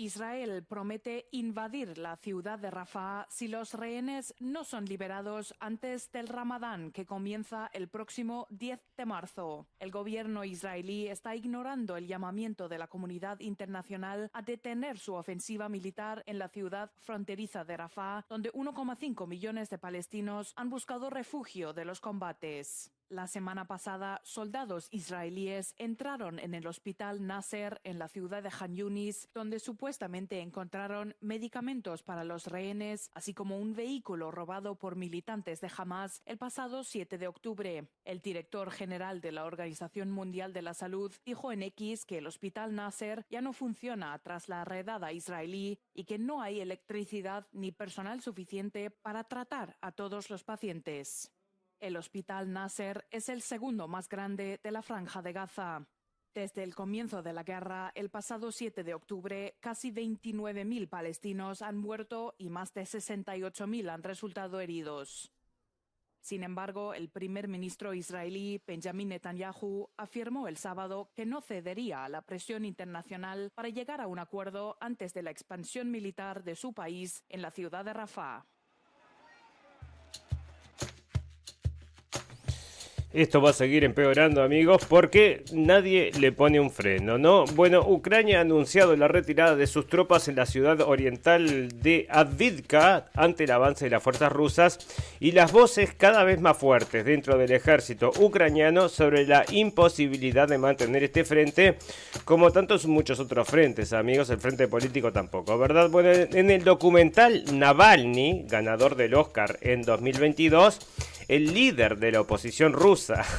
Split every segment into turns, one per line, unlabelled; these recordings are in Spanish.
Israel promete invadir la ciudad de Rafah si los rehenes no son liberados antes del Ramadán que comienza el próximo 10 de marzo. El gobierno israelí está ignorando el llamamiento de la comunidad internacional a detener su ofensiva militar en la ciudad fronteriza de Rafah, donde 1,5 millones de palestinos han buscado refugio de los combates. La semana pasada, soldados israelíes entraron en el hospital Nasser en la ciudad de Han Yunis, donde supuestamente encontraron medicamentos para los rehenes, así como un vehículo robado por militantes de Hamas el pasado 7 de octubre. El director general de la Organización Mundial de la Salud dijo en X que el hospital Nasser ya no funciona tras la redada israelí y que no hay electricidad ni personal suficiente para tratar a todos los pacientes. El Hospital Nasser es el segundo más grande de la franja de Gaza. Desde el comienzo de la guerra, el pasado 7 de octubre, casi 29.000 palestinos han muerto y más de 68.000 han resultado heridos. Sin embargo, el primer ministro israelí Benjamin Netanyahu afirmó el sábado que no cedería a la presión internacional para llegar a un acuerdo antes de la expansión militar de su país en la ciudad de Rafah.
Esto va a seguir empeorando, amigos, porque nadie le pone un freno, ¿no? Bueno, Ucrania ha anunciado la retirada de sus tropas en la ciudad oriental de Advidka ante el avance de las fuerzas rusas y las voces cada vez más fuertes dentro del ejército ucraniano sobre la imposibilidad de mantener este frente, como tantos muchos otros frentes, amigos, el frente político tampoco, ¿verdad? Bueno, en el documental Navalny, ganador del Oscar en 2022, el líder de la oposición rusa.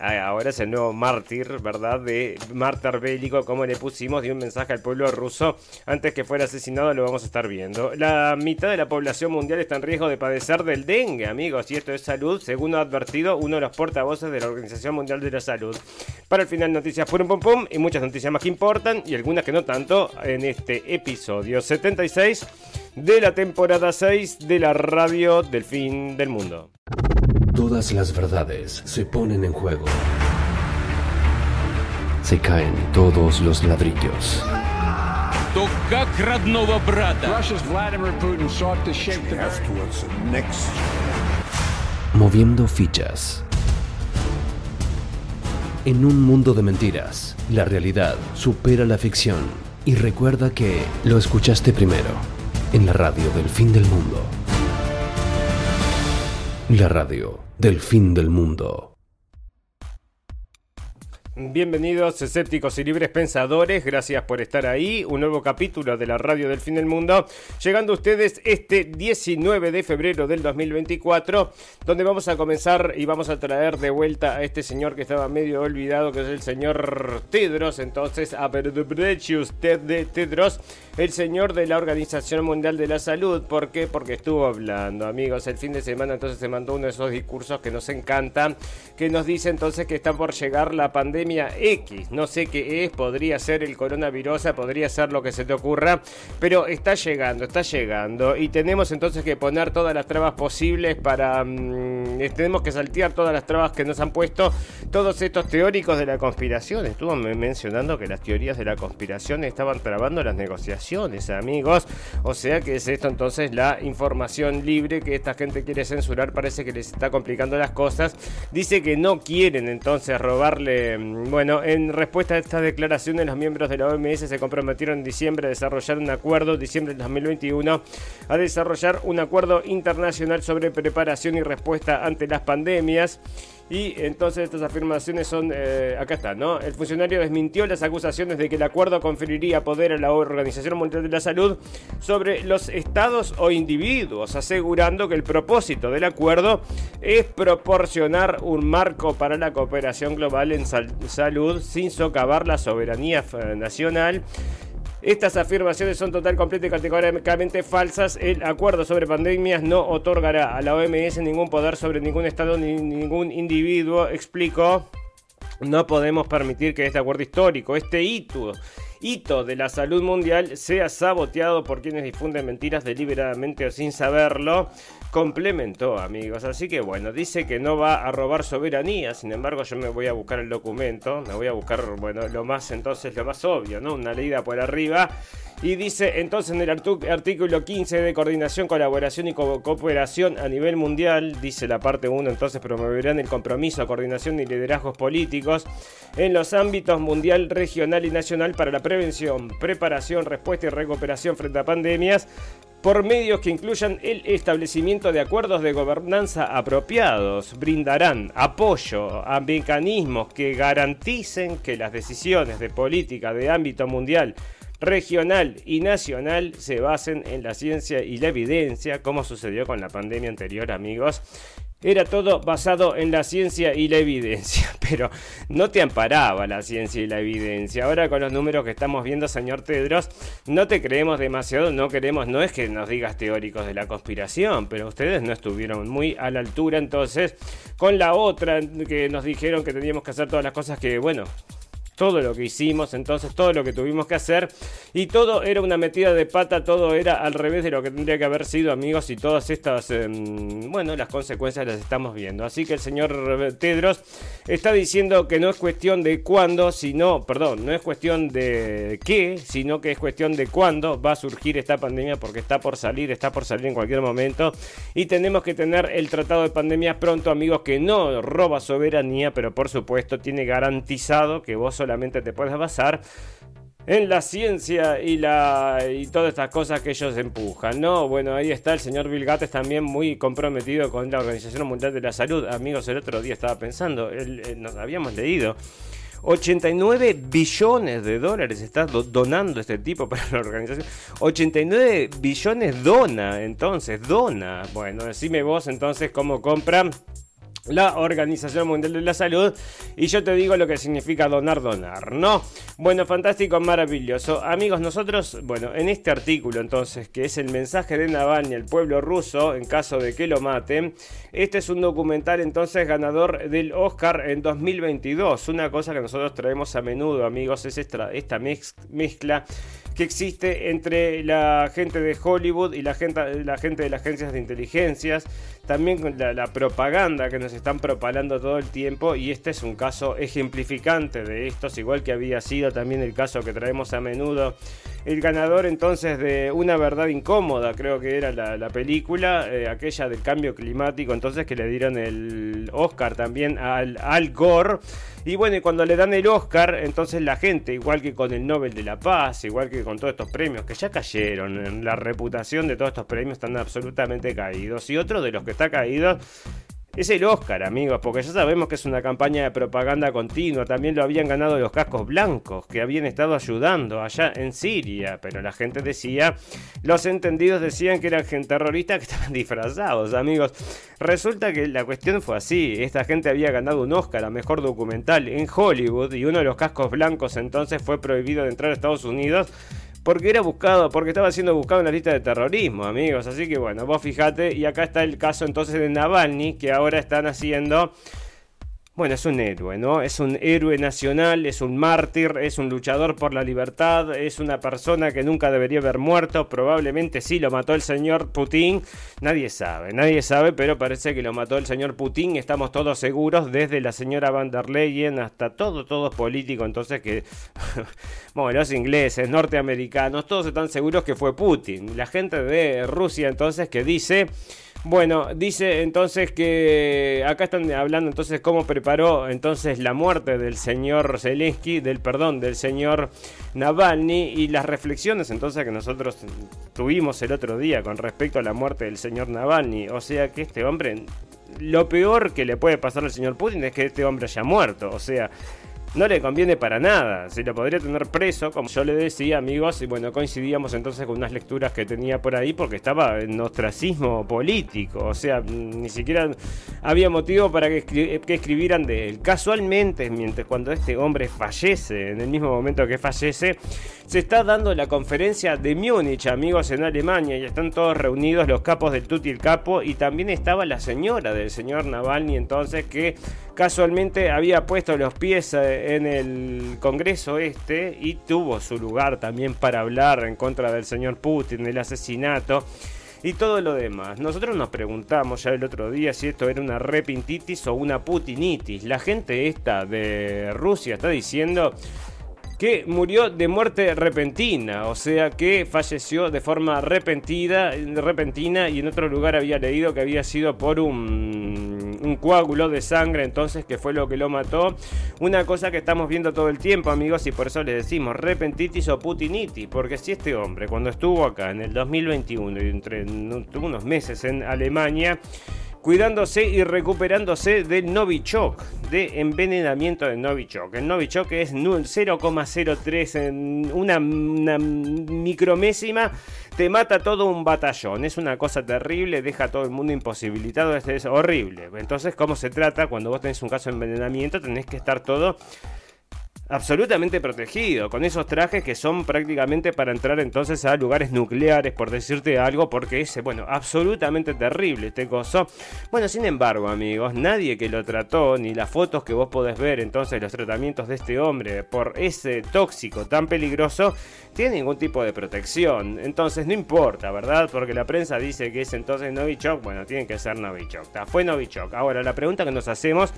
Ahora es el nuevo mártir, ¿verdad? De mártir bélico, como le pusimos, dio un mensaje al pueblo ruso antes que fuera asesinado, lo vamos a estar viendo. La mitad de la población mundial está en riesgo de padecer del dengue, amigos, y esto es salud, según ha advertido uno de los portavoces de la Organización Mundial de la Salud. Para el final, noticias un pum pum y muchas noticias más que importan y algunas que no tanto en este episodio 76 de la temporada 6 de la radio del fin del mundo.
Todas las verdades se ponen en juego. Se caen todos los ladrillos. Moviendo fichas. En un mundo de mentiras, la realidad supera la ficción. Y recuerda que lo escuchaste primero, en la radio del fin del mundo. La radio del fin del mundo.
Bienvenidos escépticos y libres pensadores, gracias por estar ahí, un nuevo capítulo de la radio del fin del mundo, llegando a ustedes este 19 de febrero del 2024, donde vamos a comenzar y vamos a traer de vuelta a este señor que estaba medio olvidado, que es el señor Tedros, entonces a Ted Tedros, el señor de la Organización Mundial de la Salud, ¿por qué? Porque estuvo hablando, amigos, el fin de semana. Entonces se mandó uno de esos discursos que nos encantan, que nos dice entonces que está por llegar la pandemia X. No sé qué es, podría ser el coronavirus, podría ser lo que se te ocurra, pero está llegando, está llegando. Y tenemos entonces que poner todas las trabas posibles para... Mm, tenemos que saltear todas las trabas que nos han puesto todos estos teóricos de la conspiración. Estuvo mencionando que las teorías de la conspiración estaban trabando las negociaciones, amigos. O sea que es esto entonces la información libre que esta gente quiere censurar. Parece que les está complicando las cosas. Dice que no quieren entonces robarle mm, bueno, en respuesta a estas declaraciones, los miembros de la OMS se comprometieron en diciembre a desarrollar un acuerdo, diciembre de 2021, a desarrollar un acuerdo internacional sobre preparación y respuesta ante las pandemias. Y entonces estas afirmaciones son, eh, acá está, ¿no? El funcionario desmintió las acusaciones de que el acuerdo conferiría poder a la Organización Mundial de la Salud sobre los estados o individuos, asegurando que el propósito del acuerdo es proporcionar un marco para la cooperación global en salud sin socavar la soberanía nacional estas afirmaciones son total, completa y categóricamente falsas. El acuerdo sobre pandemias no otorgará a la OMS ningún poder sobre ningún estado ni ningún individuo, explicó. No podemos permitir que este acuerdo histórico, este hito, hito de la salud mundial, sea saboteado por quienes difunden mentiras deliberadamente o sin saberlo complementó, amigos. Así que bueno, dice que no va a robar soberanía. Sin embargo, yo me voy a buscar el documento. Me voy a buscar, bueno, lo más entonces, lo más obvio, ¿no? Una leída por arriba. Y dice entonces en el artículo 15 de coordinación, colaboración y cooperación a nivel mundial, dice la parte 1, entonces promoverán el compromiso, coordinación y liderazgos políticos en los ámbitos mundial, regional y nacional para la prevención, preparación, respuesta y recuperación frente a pandemias por medios que incluyan el establecimiento de acuerdos de gobernanza apropiados, brindarán apoyo a mecanismos que garanticen que las decisiones de política de ámbito mundial regional y nacional se basen en la ciencia y la evidencia, como sucedió con la pandemia anterior, amigos. Era todo basado en la ciencia y la evidencia, pero no te amparaba la ciencia y la evidencia. Ahora con los números que estamos viendo, señor Tedros, no te creemos demasiado, no queremos, no es que nos digas teóricos de la conspiración, pero ustedes no estuvieron muy a la altura entonces con la otra que nos dijeron que teníamos que hacer todas las cosas que, bueno, todo lo que hicimos, entonces todo lo que tuvimos que hacer y todo era una metida de pata, todo era al revés de lo que tendría que haber sido amigos y todas estas, em, bueno, las consecuencias las estamos viendo. Así que el señor Tedros está diciendo que no es cuestión de cuándo, sino, perdón, no es cuestión de qué, sino que es cuestión de cuándo va a surgir esta pandemia porque está por salir, está por salir en cualquier momento y tenemos que tener el tratado de pandemia pronto amigos que no roba soberanía, pero por supuesto tiene garantizado que vos solamente te puedes basar en la ciencia y, la, y todas estas cosas que ellos empujan, ¿no? Bueno, ahí está el señor Bill Gates también muy comprometido con la Organización Mundial de la Salud. Amigos, el otro día estaba pensando, nos habíamos leído. 89 billones de dólares está donando este tipo para la organización. 89 billones dona, entonces, dona. Bueno, decime vos entonces cómo compran la Organización Mundial de la Salud y yo te digo lo que significa donar, donar, ¿no? Bueno, fantástico, maravilloso. Amigos, nosotros, bueno, en este artículo entonces, que es el mensaje de Navalny al pueblo ruso en caso de que lo maten, este es un documental entonces ganador del Oscar en 2022. Una cosa que nosotros traemos a menudo, amigos, es esta, esta mezcla que existe entre la gente de Hollywood y la gente, la gente de las agencias de inteligencias, también con la, propaganda que nos están propalando todo el tiempo y este es un caso ejemplificante de estos, igual que había sido también el caso que traemos a menudo. El ganador entonces de Una verdad incómoda, creo que era la, película, eh, aquella del cambio climático, entonces que le dieron el Oscar también al Al Gore. Y bueno, y cuando le dan el Oscar, entonces la gente, igual que con el Nobel de la Paz, igual que con todos estos premios que ya cayeron, la reputación de todos estos premios están absolutamente caídos. Y otro de los que está caído es el Oscar, amigos, porque ya sabemos que es una campaña de propaganda continua. También lo habían ganado los cascos blancos, que habían estado ayudando allá en Siria. Pero la gente decía, los entendidos decían que eran gente terroristas que estaban disfrazados, amigos. Resulta que la cuestión fue así. Esta gente había ganado un Oscar a mejor documental en Hollywood y uno de los cascos blancos entonces fue prohibido de entrar a Estados Unidos porque era buscado, porque estaba siendo buscado en la lista de terrorismo, amigos. Así que bueno, vos fijate, y acá está el caso entonces de Navalny, que ahora están haciendo bueno, es un héroe, ¿no? Es un héroe nacional, es un mártir, es un luchador por la libertad, es una persona que nunca debería haber muerto, probablemente sí lo mató el señor Putin, nadie sabe, nadie sabe, pero parece que lo mató el señor Putin, estamos todos seguros, desde la señora van der Leyen hasta todo, todo político, entonces que, bueno, los ingleses, norteamericanos, todos están seguros que fue Putin, la gente de Rusia entonces que dice... Bueno, dice entonces que acá están hablando entonces cómo preparó entonces la muerte del señor Zelensky, del perdón, del señor Navalny y las reflexiones entonces que nosotros tuvimos el otro día con respecto a la muerte del señor Navalny. O sea que este hombre, lo peor que le puede pasar al señor Putin es que este hombre haya muerto. O sea, no le conviene para nada. Si lo podría tener preso, como yo le decía, amigos, y bueno, coincidíamos entonces con unas lecturas que tenía por ahí porque estaba en ostracismo político. O sea, ni siquiera había motivo para que, escribieran de él. Casualmente, mientras cuando este hombre fallece, en el mismo momento que fallece, se está dando la conferencia de Múnich, amigos, en Alemania, y están todos reunidos los capos del Tuti el Capo, y también estaba la señora del señor Navalny entonces que casualmente había puesto los pies eh, en el Congreso este y tuvo su lugar también para hablar en contra del señor Putin, del asesinato y todo lo demás. Nosotros nos preguntamos ya el otro día si esto era una repintitis o una putinitis. La gente esta de Rusia está diciendo que murió de muerte repentina, o sea que falleció de forma repentina, repentina y en otro lugar había leído que había sido por un, coágulo de sangre, entonces que fue lo que lo mató. Una cosa que estamos viendo todo el tiempo, amigos, y por eso les decimos repentitis o putinitis, porque si este hombre cuando estuvo acá en el 2021 y entre unos meses en Alemania, cuidándose y recuperándose del Novichok, de envenenamiento de Novichok. El Novichok es 0,03 en una, micromésima, te mata todo un batallón. Es una cosa terrible, deja a todo el mundo imposibilitado, es horrible. Entonces, ¿cómo se trata? Cuando vos tenés un caso de envenenamiento, tenés que estar todo absolutamente protegido, con esos trajes que son prácticamente para entrar entonces a lugares nucleares, por decirte algo, porque es, bueno, absolutamente terrible este coso. Bueno, sin embargo, amigos, nadie que lo trató, ni las fotos que vos podés ver entonces los tratamientos de este hombre por ese tóxico tan peligroso, tiene ningún tipo de protección. Entonces no importa, ¿verdad? Porque la prensa dice que es entonces Novichok, bueno, tiene que ser Novichok. Fue Novichok. Ahora, la pregunta que nos hacemos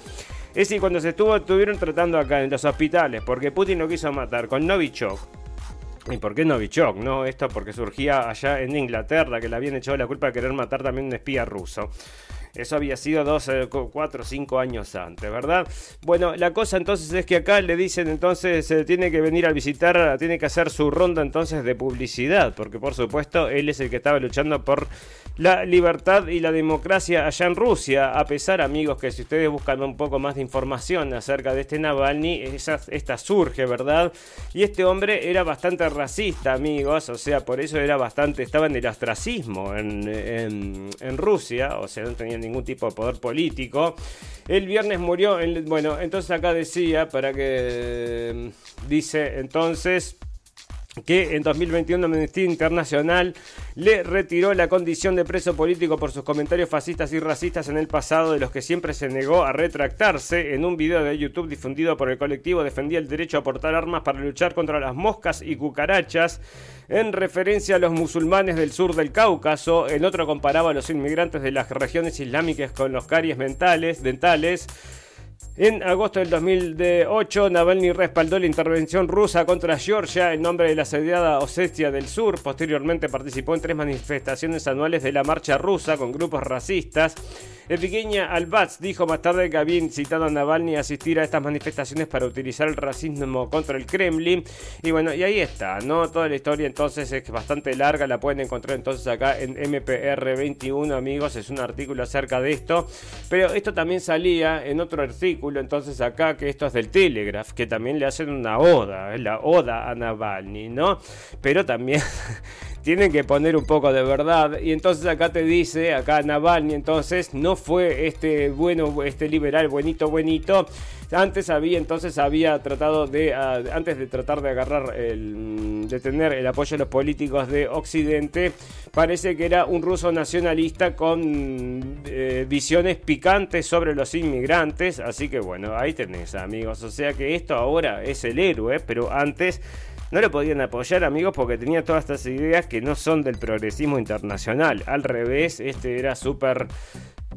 es si cuando se estuvo, estuvieron tratando acá en los hospitales, porque Putin lo quiso matar con Novichok. ¿Y por qué Novichok? No, esto porque surgía allá en Inglaterra, que le habían echado la culpa de querer matar también un espía ruso. Eso había sido dos, eh, cuatro, cinco años antes, ¿verdad? Bueno, la cosa entonces es que acá le dicen entonces se tiene que venir a visitar, tiene que hacer su ronda entonces de publicidad, porque por supuesto él es el que estaba luchando por la libertad y la democracia allá en Rusia, a pesar amigos que si ustedes buscan un poco más de información acerca de este Navalny, esta surge, ¿verdad? Y este hombre era bastante racista, amigos, o sea, por eso era bastante, estaba en el ostracismo en, en Rusia, o sea, no tenía ningún tipo de poder político. El viernes murió, bueno, entonces acá decía, para que dice entonces que en 2021 Amnistía Internacional le retiró la condición de preso político por sus comentarios fascistas y racistas en el pasado, de los que siempre se negó a retractarse. En un video de YouTube difundido por el colectivo defendía el derecho a portar armas para luchar contra las moscas y cucarachas, en referencia a los musulmanes del sur del Cáucaso. En otro comparaba a los inmigrantes de las regiones islámicas con los caries dentales. En agosto del 2008, Navalny respaldó la intervención rusa contra Georgia en nombre de la asediada Osetia del Sur. Posteriormente participó en tres manifestaciones anuales de la marcha rusa con grupos racistas. Evgenia Albats dijo más tarde que había incitado a Navalny a asistir a estas manifestaciones para utilizar el racismo contra el Kremlin. Y bueno, y ahí está, ¿no? Toda la historia entonces es bastante larga, la pueden encontrar entonces acá en MPR21, amigos, es un artículo acerca de esto. Pero esto también salía en otro artículo, entonces acá, que esto es del Telegraph, que también le hacen una oda, la oda a Navalny, ¿no? Pero también tienen que poner un poco de verdad. Y entonces acá te dice, acá Navalny, entonces no fue este bueno, este liberal buenito, buenito. Antes había, entonces había tratado de, ah, antes de tratar de agarrar, el, de tener el apoyo de los políticos de Occidente, parece que era un ruso nacionalista con eh, visiones picantes sobre los inmigrantes. Así que bueno, ahí tenés amigos. O sea que esto ahora es el héroe, pero antes no lo podían apoyar, amigos, porque tenía todas estas ideas que no son del progresismo internacional. Al revés, este era súper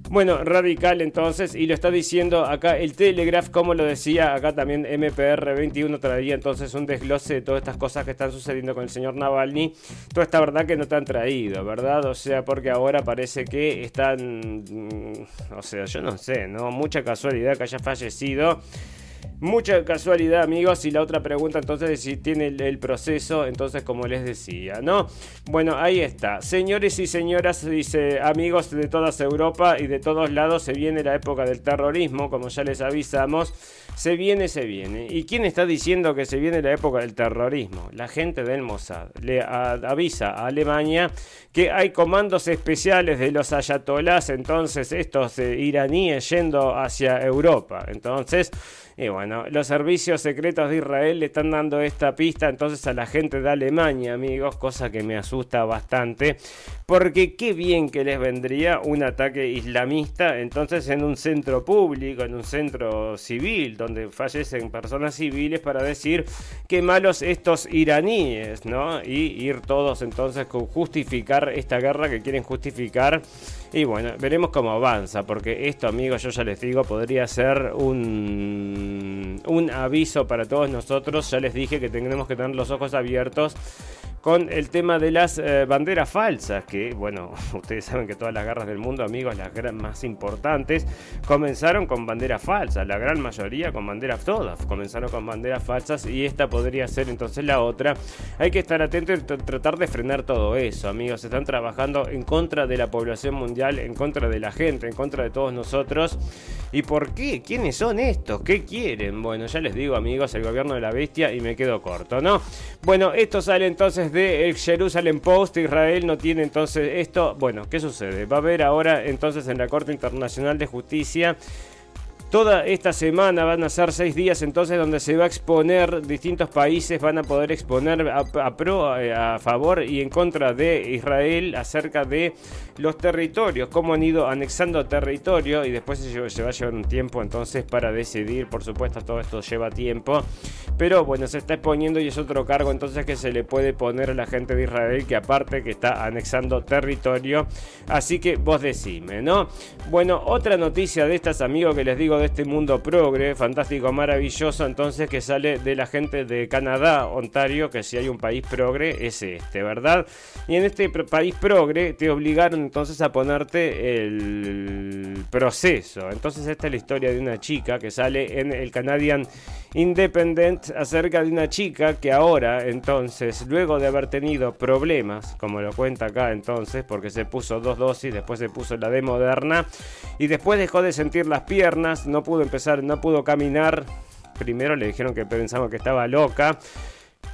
bueno, radical entonces, y lo está diciendo acá el Telegraph, como lo decía acá también MPR21, traía entonces un desglose de todas estas cosas que están sucediendo con el señor Navalny, toda esta verdad que no te han traído, ¿verdad? O sea, porque ahora parece que están, mm, o sea, yo no sé, ¿no? Mucha casualidad que haya fallecido. Mucha casualidad, amigos. Y la otra pregunta entonces es si tiene el, proceso, entonces como les decía, ¿no? Bueno, ahí está. Señores y señoras, dice amigos de toda Europa y de todos lados, se viene la época del terrorismo, como ya les avisamos. Se viene, se viene. ¿Y quién está diciendo que se viene la época del terrorismo? La gente del Mossad. Le avisa a Alemania que hay comandos especiales de los ayatolás, entonces estos eh, iraníes yendo hacia Europa. Entonces... Y bueno, los servicios secretos de Israel le están dando esta pista entonces a la gente de Alemania, amigos, cosa que me asusta bastante, porque qué bien que les vendría un ataque islamista entonces en un centro público, en un centro civil, donde fallecen personas civiles para decir que malos estos iraníes, ¿no? Y ir todos entonces con justificar esta guerra que quieren justificar. Y bueno, veremos cómo avanza, porque esto, amigos, yo ya les digo, podría ser un, un aviso para todos nosotros. Ya les dije que tendremos que tener los ojos abiertos con el tema de las eh, banderas falsas, que bueno, ustedes saben que todas las guerras del mundo, amigos, las más importantes, comenzaron con banderas falsas, la gran mayoría con banderas todas, comenzaron con banderas falsas y esta podría ser entonces la otra. Hay que estar atentos y tratar de frenar todo eso, amigos, están trabajando en contra de la población mundial, en contra de la gente, en contra de todos nosotros. ¿Y por qué? ¿Quiénes son estos? ¿Qué quieren? Bueno, ya les digo, amigos, el gobierno de la bestia y me quedo corto, ¿no? Bueno, esto sale entonces de el Jerusalem Post. Israel no tiene entonces esto. Bueno, ¿qué sucede? Va a haber ahora entonces en la Corte Internacional de Justicia Toda esta semana van a ser seis días entonces donde se va a exponer, distintos países van a poder exponer a, pro, eh, a, favor y en contra de Israel acerca de los territorios, cómo han ido anexando territorio y después se, va a llevar un tiempo entonces para decidir, por supuesto todo esto lleva tiempo, pero bueno, se está exponiendo y es otro cargo entonces que se le puede poner a la gente de Israel que aparte que está anexando territorio, así que vos decime, ¿no? Bueno, otra noticia de estas amigos que les digo este mundo progre, fantástico, maravilloso, entonces que sale de la gente de Canadá, Ontario, que si hay un país progre es este, ¿verdad? Y en este país progre te obligaron entonces a ponerte el proceso. Entonces esta es la historia de una chica que sale en el Canadian Independent acerca de una chica que ahora, entonces, luego de haber tenido problemas, como lo cuenta acá entonces, porque se puso dos dosis, después se puso la de Moderna, y después dejó de sentir las piernas, no pudo empezar, no pudo caminar. Primero le dijeron que pensaba que estaba loca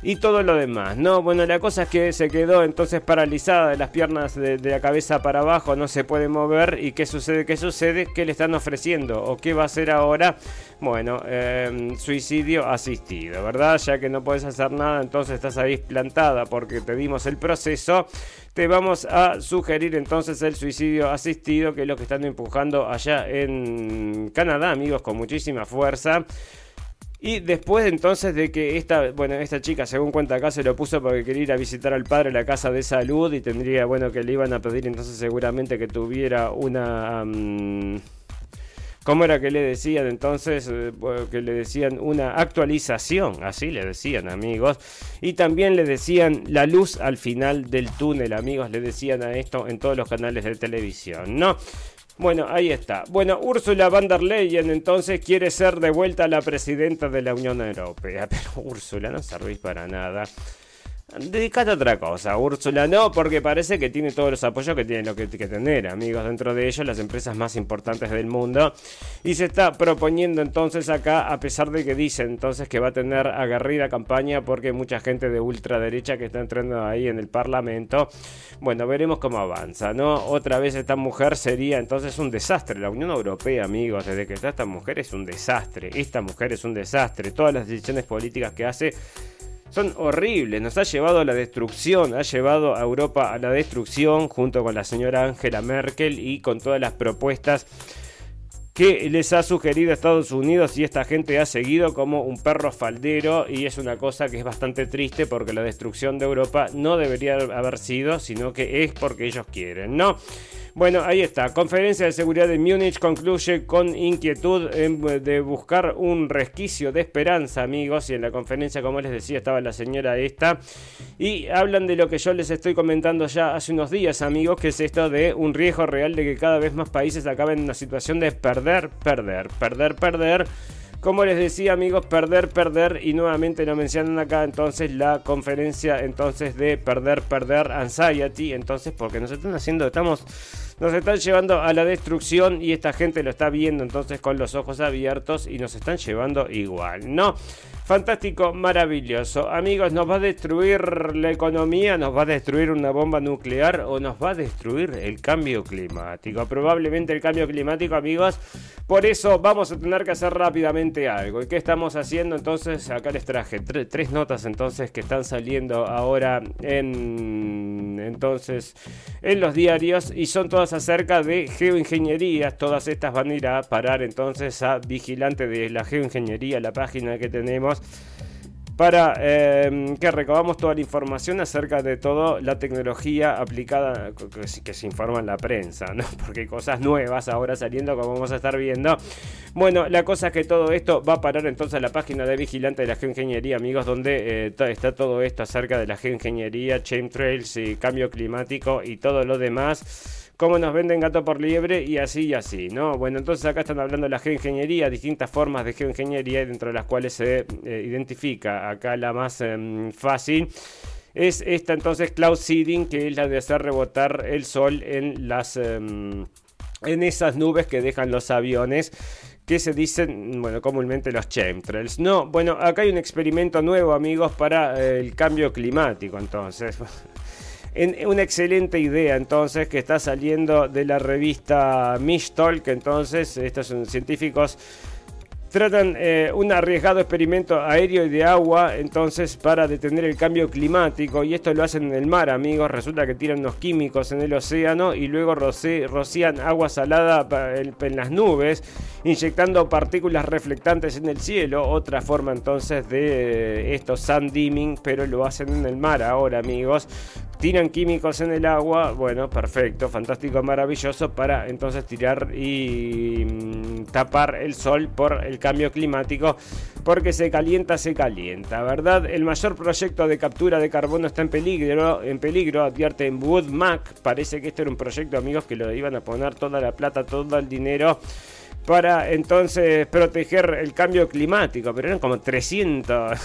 y todo lo demás. No, bueno, la cosa es que se quedó entonces paralizada de las piernas de, la cabeza para abajo, no se puede mover. ¿Y qué sucede? ¿Qué sucede? ¿Qué le están ofreciendo? ¿O qué va a hacer ahora? Bueno, em, suicidio asistido, ¿verdad? Ya que no puedes hacer nada, entonces estás ahí plantada porque te dimos el proceso. Te vamos a sugerir entonces el suicidio asistido, que es lo que están empujando allá en Canadá, amigos, con muchísima fuerza. Y después entonces de que esta, bueno, esta chica, según cuenta acá, se lo puso porque quería ir a visitar al padre a la casa de salud y tendría, bueno, que le iban a pedir entonces seguramente que tuviera una... ¿Cómo era que le decían entonces? Eh, que le decían una actualización, así le decían amigos. Y también le decían la luz al final del túnel, amigos, le decían a esto en todos los canales de televisión, ¿no? Bueno, ahí está. Bueno, Úrsula von der Leyen entonces quiere ser de vuelta la presidenta de la Unión Europea. Pero Úrsula no servís para nada. Dedicate a otra cosa, Úrsula. No, porque parece que tiene todos los apoyos que tiene lo que, que tener, amigos. Dentro de ellos, las empresas más importantes del mundo. Y se está proponiendo entonces acá, a pesar de que dice entonces que va a tener agarrida campaña porque mucha gente de ultraderecha que está entrando ahí en el Parlamento. Bueno, veremos cómo avanza, ¿no? Otra vez esta mujer sería entonces un desastre. La Unión Europea, amigos, desde que está esta mujer es un desastre. Esta mujer es un desastre. Todas las decisiones políticas que hace son horribles, nos ha llevado a la destrucción, ha llevado a Europa a la destrucción junto con la señora Angela Merkel y con todas las propuestas que les ha sugerido Estados Unidos y esta gente ha seguido como un perro faldero y es una cosa que es bastante triste porque la destrucción de Europa no debería haber sido, sino que es porque ellos quieren, ¿no? Bueno, ahí está. Conferencia de seguridad de Múnich concluye con inquietud de buscar un resquicio de esperanza, amigos. Y en la conferencia, como les decía, estaba la señora esta. Y hablan de lo que yo les estoy comentando ya hace unos días, amigos, que es esto de un riesgo real de que cada vez más países acaben en una situación de perder, perder, perder, perder como les decía amigos, perder, perder y nuevamente lo mencionan acá entonces la conferencia entonces de perder, perder, anxiety, entonces porque nos están haciendo, estamos, nos están llevando a la destrucción y esta gente lo está viendo entonces con los ojos abiertos y nos están llevando igual, ¿no? Fantástico, maravilloso. Amigos, ¿nos va a destruir la economía? ¿Nos va a destruir una bomba nuclear? ¿O nos va a destruir el cambio climático? Probablemente el cambio climático, amigos. Por eso vamos a tener que hacer rápidamente algo. ¿Y qué estamos haciendo? Entonces, acá les traje tres notas entonces que están saliendo ahora en, entonces en los diarios y son todas acerca de geoingeniería. Todas estas van a ir a parar entonces a Vigilante de la Geoingeniería, la página que tenemos para em, que recabamos toda la información acerca de toda la tecnología aplicada que, se informa en la prensa, ¿no? porque hay cosas nuevas ahora saliendo como vamos a estar viendo. Bueno, la cosa es que todo esto va a parar entonces a la página de Vigilante de la Geoingeniería, amigos, donde eh, está todo esto acerca de la geoingeniería, chemtrails y cambio climático y todo lo demás cómo nos venden gato por liebre y así y así, ¿no? Bueno, entonces acá están hablando de la geoingeniería, distintas formas de geoingeniería, dentro de las cuales se eh, identifica acá la más em, fácil. Es esta entonces cloud seeding, que es la de hacer rebotar el sol en las em, en esas nubes que dejan los aviones que se dicen, bueno, comúnmente los chemtrails. No, bueno, acá hay un experimento nuevo, amigos, para eh, el cambio climático, entonces. Una excelente idea entonces que está saliendo de la revista que entonces estos son científicos tratan eh, un arriesgado experimento aéreo y de agua entonces para detener el cambio climático y esto lo hacen en el mar amigos. Resulta que tiran unos químicos en el océano y luego rocían agua salada en las nubes inyectando partículas reflectantes en el cielo. Otra forma entonces de eh, esto sand dimming pero lo hacen en el mar ahora amigos tiran químicos en el agua bueno perfecto fantástico maravilloso para entonces tirar y mm, tapar el sol por el cambio climático, porque se calienta, se calienta, ¿verdad? El mayor proyecto de captura de carbono está en peligro, en peligro, advierte en Woodmac. Parece que este era un proyecto, amigos, que lo iban a poner toda la plata, todo el dinero para entonces proteger el cambio climático, pero eran como 300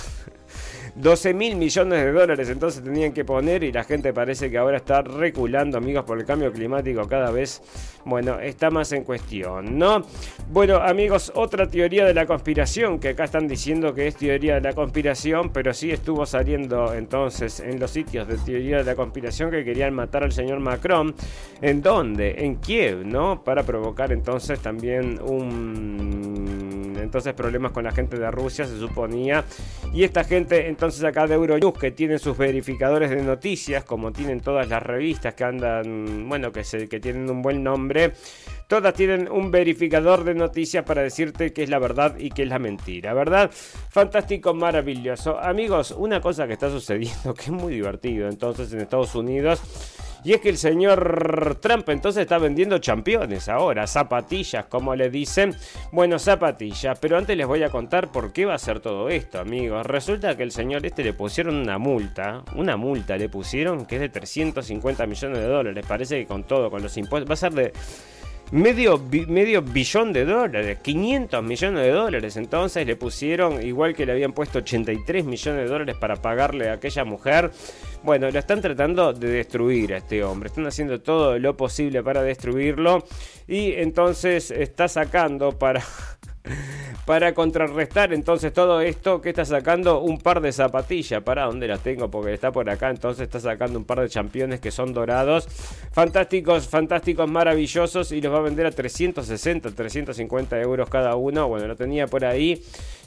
12 mil millones de dólares entonces tenían que poner y la gente parece que ahora está reculando, amigos, por el cambio climático cada vez, bueno, está más en cuestión, ¿no? Bueno, amigos, otra teoría de la conspiración, que acá están diciendo que es teoría de la conspiración, pero sí estuvo saliendo entonces en los sitios de teoría de la conspiración que querían matar al señor Macron. ¿En dónde? En Kiev, ¿no? Para provocar entonces también un... Entonces problemas con la gente de Rusia, se suponía. Y esta gente entonces entonces acá de Euronews que tienen sus verificadores de noticias, como tienen todas las revistas que andan, bueno, que, se, que tienen un buen nombre, todas tienen un verificador de noticias para decirte qué es la verdad y qué es la mentira, ¿verdad? Fantástico, maravilloso. Amigos, una cosa que está sucediendo que es muy divertido entonces en Estados Unidos y es que el señor Trump entonces está vendiendo championes ahora, zapatillas, como le dicen. Bueno, zapatillas, pero antes les voy a contar por qué va a ser todo esto, amigos. Resulta que el señor este le pusieron una multa, una multa le pusieron que es de 350 millones de dólares. Parece que con todo, con los impuestos, va a ser de medio, medio billón de dólares, 500 millones de dólares. Entonces le pusieron, igual que le habían puesto 83 millones de dólares para pagarle a aquella mujer. Bueno, lo están tratando de destruir a este hombre. Están haciendo todo lo posible para destruirlo. Y entonces está sacando para para contrarrestar entonces todo esto, que está sacando un par de zapatillas. ¿Para dónde las tengo? Porque está por acá. Entonces está sacando un par de championes que son dorados. Fantásticos, fantásticos, maravillosos. Y los va a vender a 360, 350 euros cada uno. Bueno, lo tenía por ahí.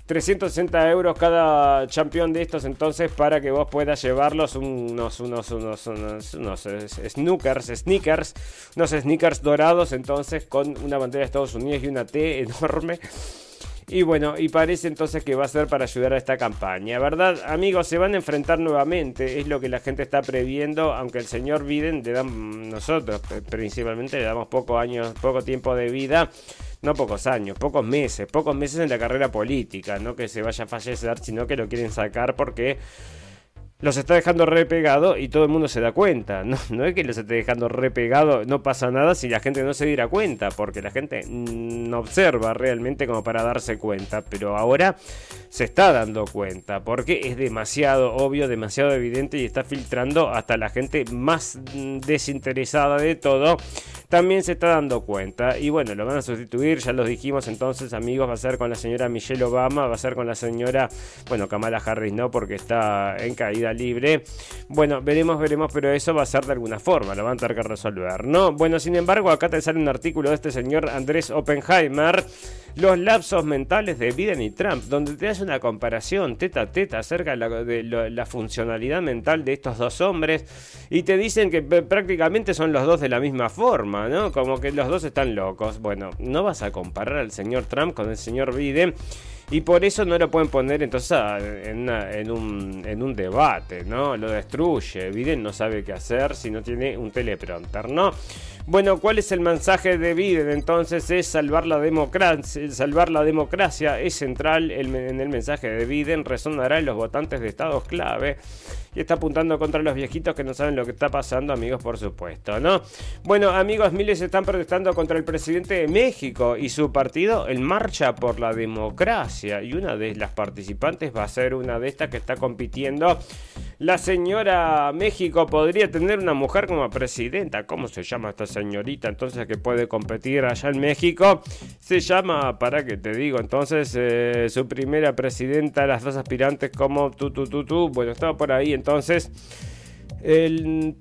360 euros cada campeón de estos entonces para que vos puedas llevarlos unos, unos, unos, unos, unos snookers, sneakers, unos sneakers dorados entonces con una bandera de Estados Unidos y una T enorme. Y bueno, y parece entonces que va a ser para ayudar a esta campaña, ¿verdad? Amigos, se van a enfrentar nuevamente, es lo que la gente está previendo, aunque el señor Biden, le dan, nosotros principalmente le damos poco años, poco tiempo de vida, no pocos años, pocos meses, pocos meses en la carrera política, no que se vaya a fallecer, sino que lo quieren sacar porque los está dejando repegado y todo el mundo se da cuenta. No, es que los esté dejando repegado, no pasa nada si la gente no se diera cuenta, porque la gente no observa realmente como para darse cuenta, pero ahora se está dando cuenta, porque es demasiado obvio, demasiado evidente y está filtrando hasta la gente más desinteresada de todo también se está dando cuenta. Y bueno, lo van a sustituir, ya lo dijimos entonces, amigos, va a ser con la señora Michelle Obama, va a ser con la señora, bueno, Kamala Harris no, porque está en caída libre. Bueno, veremos, veremos, pero eso va a ser de alguna forma, lo van a tener que resolver, ¿no? Bueno, sin embargo, acá te sale un artículo de este señor Andrés Oppenheimer, los lapsos mentales de Biden y Trump, donde te hace una comparación teta a teta acerca de la, funcionalidad mental de estos dos hombres y te dicen que prácticamente son los dos de la misma forma, Como que los dos están locos. Bueno, no vas a comparar al señor Trump con el señor Biden. Y por eso no lo pueden poner entonces en, en, un, en, un, debate, ¿no? Lo destruye. Biden no sabe qué hacer si no tiene un teleprompter, ¿no? Bueno, ¿cuál es el mensaje de Biden? Entonces es salvar la democracia. Salvar la democracia es central en el mensaje de Biden. Resonará en los votantes de estados clave. Y está apuntando contra los viejitos que no saben lo que está pasando, amigos, por supuesto, ¿no? Bueno, amigos, miles están protestando contra el presidente de México y su partido en Marcha por la Democracia. Y una de las participantes va a ser una de estas que está compitiendo. La señora México podría tener una mujer como presidenta. ¿Cómo se llama esta señorita entonces que puede competir allá en México? Se llama, para que te digo, entonces eh, su primera presidenta, las dos aspirantes como tú, tú, tú, tú. Bueno, estaba por ahí entonces. El,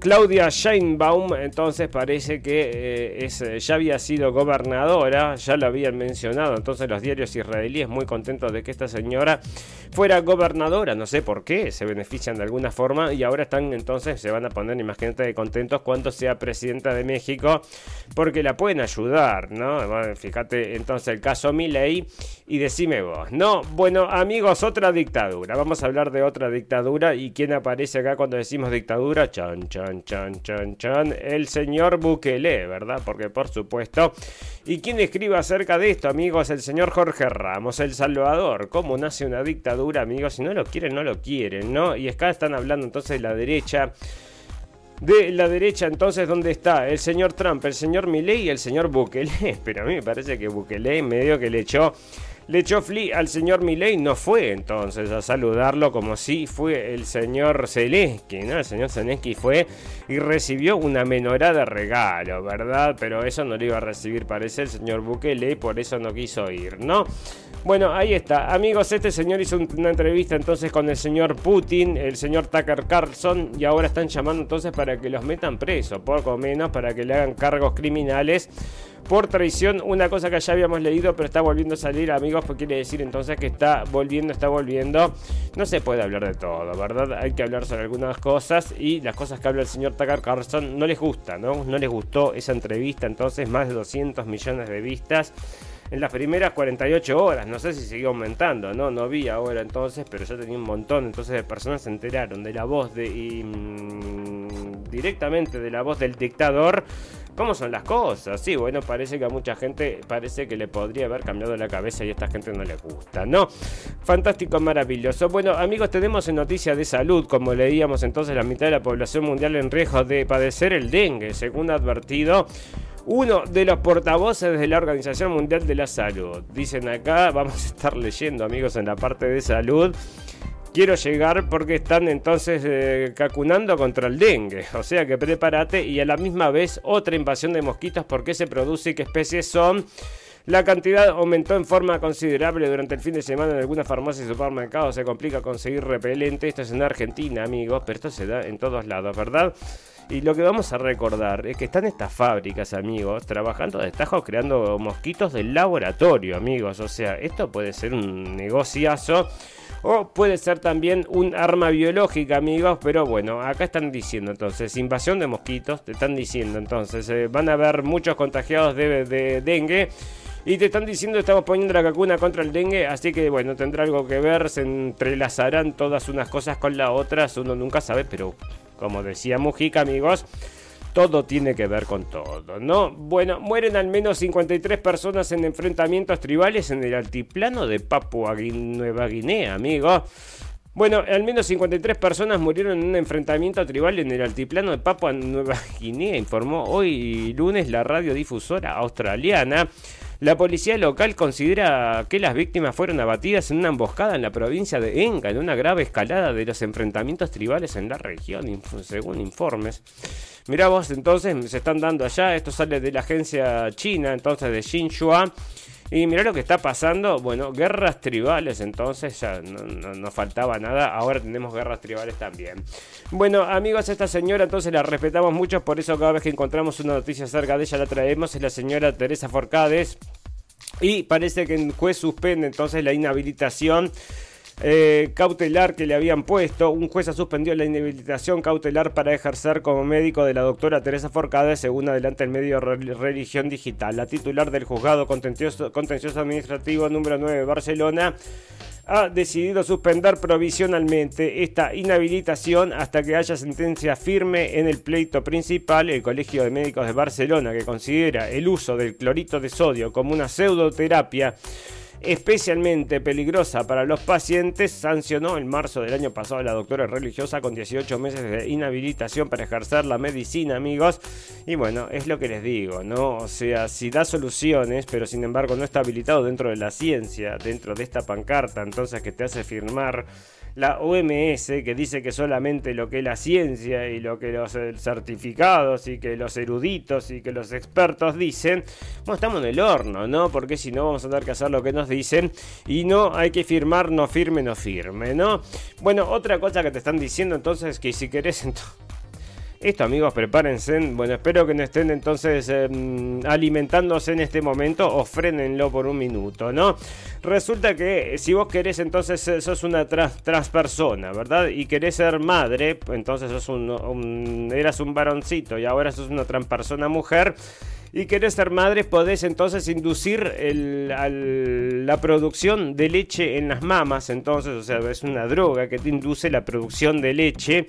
Claudia Sheinbaum, entonces parece que eh, eh, ya había sido gobernadora, ya lo habían mencionado, entonces los diarios israelíes muy contentos de que esta señora fuera gobernadora, no sé por qué, se benefician de alguna forma y ahora están entonces, se van a poner, imagínate, contentos cuando sea presidenta de México, porque la pueden ayudar, ¿no? fíjate entonces el caso Milei y decime vos, no, bueno amigos, otra dictadura, vamos a hablar de otra dictadura y quién aparece acá cuando decimos dictadura, chan, chan, chan, chan, chan, el señor Bukele, ¿verdad? Porque por supuesto. ¿Y quién escribe acerca de esto, amigos? El señor Jorge Ramos, El Salvador. ¿Cómo nace una dictadura, amigos? Si no lo quieren, no lo quieren, ¿no? Y acá están hablando entonces de la derecha de la derecha, entonces, ¿dónde está? El señor Trump, el señor Milley y el señor Bukele. Pero a mí me parece que Bukele medio que le echó le echó al señor Milei, no fue entonces a saludarlo como si fue el señor Zelensky, ¿no? El señor Zelensky fue y recibió una menorada de regalo, ¿verdad? Pero eso no lo iba a recibir, parece el señor Bukele, y por eso no quiso ir, ¿no? Bueno, ahí está. Amigos, este señor hizo una entrevista entonces con el señor Putin, el señor Tucker Carlson, y ahora están llamando entonces para que los metan presos, poco menos, para que le hagan cargos criminales por traición, una cosa que ya habíamos leído, pero está volviendo a salir, amigos, pues quiere decir entonces que está volviendo, está volviendo. No se puede hablar de todo, ¿verdad? Hay que hablar sobre algunas cosas y las cosas que habla el señor Tucker Carlson no les gusta, ¿no? No les gustó esa entrevista, entonces más de 200 millones de vistas en las primeras 48 horas. No sé si siguió aumentando, ¿no? No vi ahora entonces, pero ya tenía un montón. Entonces de personas se enteraron de la voz de... Mm, directamente de la voz del dictador cómo son las cosas. Sí, bueno, parece que a mucha gente parece que le podría haber cambiado la cabeza y a esta gente no le gusta, ¿no? Fantástico, maravilloso. Bueno, amigos, tenemos en noticias de salud, como leíamos entonces, la mitad de la población mundial en riesgo de padecer el dengue, según advertido uno de los portavoces de la Organización Mundial de la Salud. Dicen acá, vamos a estar leyendo amigos en la parte de salud, quiero llegar porque están entonces eh, cacunando contra el dengue. O sea que prepárate y a la misma vez otra invasión de mosquitos. ¿Por qué se produce y qué especies son? La cantidad aumentó en forma considerable durante el fin de semana en algunas farmacias y supermercados. Se complica conseguir repelente. Esto es en Argentina, amigos, pero esto se da en todos lados, ¿verdad? Y lo que vamos a recordar es que están estas fábricas, amigos, trabajando de creando mosquitos del laboratorio, amigos. O sea, esto puede ser un negociazo o puede ser también un arma biológica, amigos. Pero bueno, acá están diciendo entonces, invasión de mosquitos. Te están diciendo entonces, eh, van a haber muchos contagiados de, dengue. Y te están diciendo estamos poniendo la vacuna contra el dengue, así que bueno, tendrá algo que ver, se entrelazarán todas unas cosas con las otras, uno nunca sabe, pero como decía Mujica, amigos, todo tiene que ver con todo, ¿no? Bueno, mueren al menos 53 personas en enfrentamientos tribales en el altiplano de Papua Nueva Guinea, amigos. Bueno, al menos 53 personas murieron en un enfrentamiento tribal en el altiplano de Papua Nueva Guinea, informó hoy lunes la radiodifusora australiana. La policía local considera que las víctimas fueron abatidas en una emboscada en la provincia de Enga, en una grave escalada de los enfrentamientos tribales en la región, según informes. Mirá vos, entonces se están dando allá, esto sale de la agencia china, entonces de Xinhua. Y mirá lo que está pasando, bueno, guerras tribales, entonces ya no, no, faltaba nada, ahora tenemos guerras tribales también. Bueno, amigos, esta señora entonces la respetamos mucho, por eso cada vez que encontramos una noticia acerca de ella la traemos, es la señora Teresa Forcades. Y parece que el juez suspende entonces la inhabilitación eh, cautelar que le habían puesto. Un juez ha suspendido la inhabilitación cautelar para ejercer como médico de la doctora Teresa Forcade, según adelanta el medio Religión Digital. La titular del juzgado contencioso, contencioso administrativo número 9 de Barcelona ha decidido suspender provisionalmente esta inhabilitación hasta que haya sentencia firme en el pleito principal. El Colegio de Médicos de Barcelona, que considera el uso del clorito de sodio como una pseudoterapia, especialmente peligrosa para los pacientes, sancionó en marzo del año pasado a la doctora religiosa con 18 meses de inhabilitación para ejercer la medicina, amigos. Y bueno, es lo que les digo, ¿no? O sea, si da soluciones, pero sin embargo no está habilitado dentro de la ciencia, dentro de esta pancarta, entonces que te hace firmar la OMS que dice que solamente lo que la ciencia y lo que los eh, certificados y que los eruditos y que los expertos dicen, bueno, estamos en el horno, ¿no? Porque si no vamos a tener que hacer lo que nos dicen y no hay que firmar, no firme, no firme, ¿no? Bueno, otra cosa que te están diciendo entonces que si querés esto amigos, prepárense. Bueno, espero que no estén entonces em, alimentándose en este momento o frenenlo por un minuto, ¿no? Resulta que si vos querés entonces eh, sos una transpersona, ¿verdad? Y querés ser madre, entonces sos un, eras un varoncito y ahora sos una transpersona mujer y querés ser madre, podés entonces inducir la producción de leche en las mamas. Entonces, o sea, es una droga que te induce la producción de leche.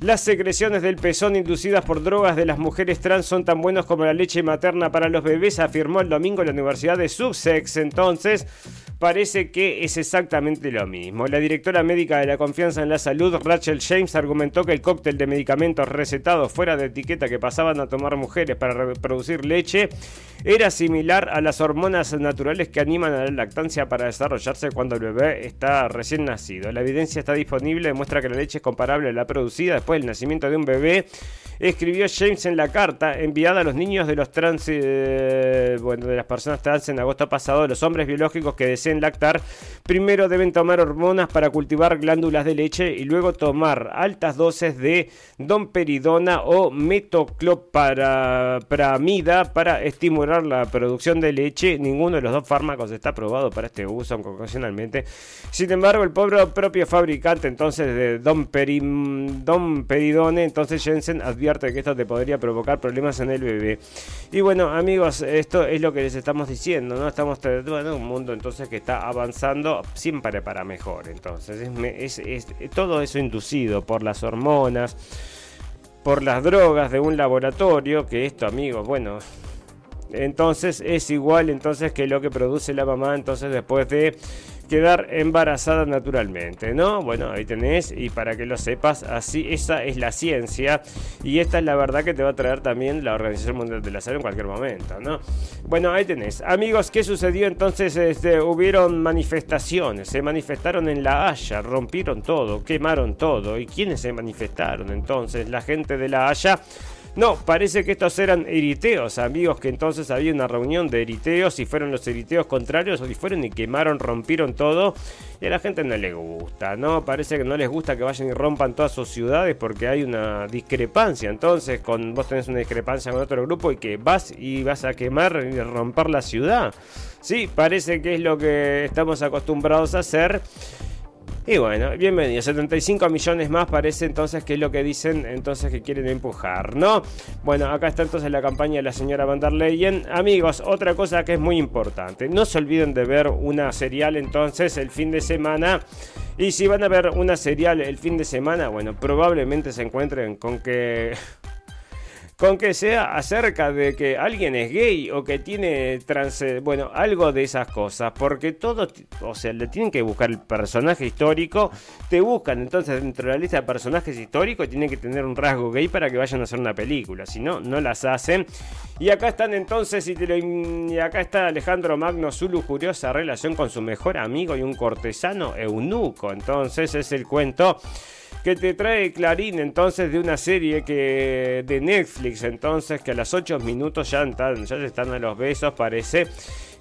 Las secreciones del pezón inducidas por drogas de las mujeres trans son tan buenos como la leche materna para los bebés, afirmó el domingo la Universidad de Sussex. Entonces, parece que es exactamente lo mismo. La directora médica de la confianza en la salud, Rachel James, argumentó que el cóctel de medicamentos recetados fuera de etiqueta que pasaban a tomar mujeres para producir leche era similar a las hormonas naturales que animan a la lactancia para desarrollarse cuando el bebé está recién nacido. La evidencia está disponible, demuestra que la leche es comparable a la producida después del nacimiento de un bebé escribió James en la carta enviada a los niños de los trans, eh, de las personas trans en agosto pasado. Los hombres biológicos que deseen lactar primero deben tomar hormonas para cultivar glándulas de leche y luego tomar altas dosis de domperidona o metoclopramida para estimular la producción de leche. Ninguno de los dos fármacos está aprobado para este uso ocasionalmente. Sin embargo, el pobre propio fabricante entonces de domperidone, entonces Jensen advierte que esto te podría provocar problemas en el bebé. Y bueno, amigos, esto es lo que les estamos diciendo, ¿no? Estamos en un mundo entonces que está avanzando siempre para mejor. Entonces, es, todo eso inducido por las hormonas, por las drogas de un laboratorio, que esto, amigos, bueno, entonces es igual entonces que lo que produce la mamá entonces después de quedar embarazada naturalmente, ¿no? Bueno, ahí tenés y para que lo sepas, así esa es la ciencia y esta es la verdad que te va a traer también la Organización Mundial de la Salud en cualquier momento, ¿no? Bueno, ahí tenés. Amigos, ¿qué sucedió entonces? Este, hubieron manifestaciones, se manifestaron en La Haya, rompieron todo, quemaron todo. ¿Y quiénes se manifestaron entonces? La gente de La Haya no, parece que estos eran eriteos, amigos, que entonces había una reunión de eriteos y fueron los eriteos contrarios y fueron y quemaron, rompieron todo. Y a la gente no le gusta, ¿no? Parece que no les gusta que vayan y rompan todas sus ciudades porque hay una discrepancia. Entonces, con vos tenés una discrepancia con otro grupo y que vas y vas a quemar y romper la ciudad. Sí, parece que es lo que estamos acostumbrados a hacer. Y bueno, bienvenido. 75 millones más parece entonces que es lo que dicen entonces que quieren empujar, ¿no? Bueno, acá está entonces la campaña de la señora Van der Leyen. Amigos, otra cosa que es muy importante. No se olviden de ver una serial entonces el fin de semana. Y si van a ver una serial el fin de semana, bueno, probablemente se encuentren con que con que sea acerca de que alguien es gay o que tiene trans, eh, bueno, algo de esas cosas, porque todo, o sea, le tienen que buscar el personaje histórico, te buscan entonces dentro de la lista de personajes históricos, tienen que tener un rasgo gay para que vayan a hacer una película, si no, no las hacen. Y acá están entonces, y, y acá está Alejandro Magno, su lujuriosa relación con su mejor amigo y un cortesano eunuco, entonces es el cuento que te trae Clarín entonces de una serie que de Netflix entonces que a las 8 minutos ya están, ya están a los besos parece.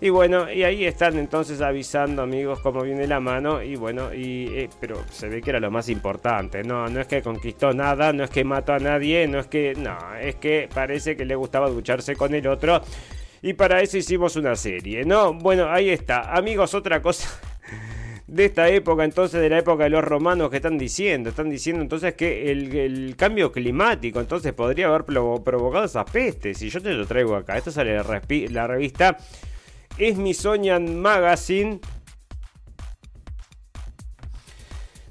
Y bueno y ahí están entonces avisando amigos cómo viene la mano. Y bueno y eh, pero se ve que era lo más importante. No no es que conquistó nada no es que mató a nadie no es que no es que parece que le gustaba ducharse con el otro. Y para eso hicimos una serie no bueno ahí está. Amigos otra cosa de esta época, entonces de la época de los romanos que están diciendo, están diciendo entonces que el, cambio climático entonces podría haber provocado esas pestes. Y yo te lo traigo acá. Esto sale la, la revista Smithsonian Magazine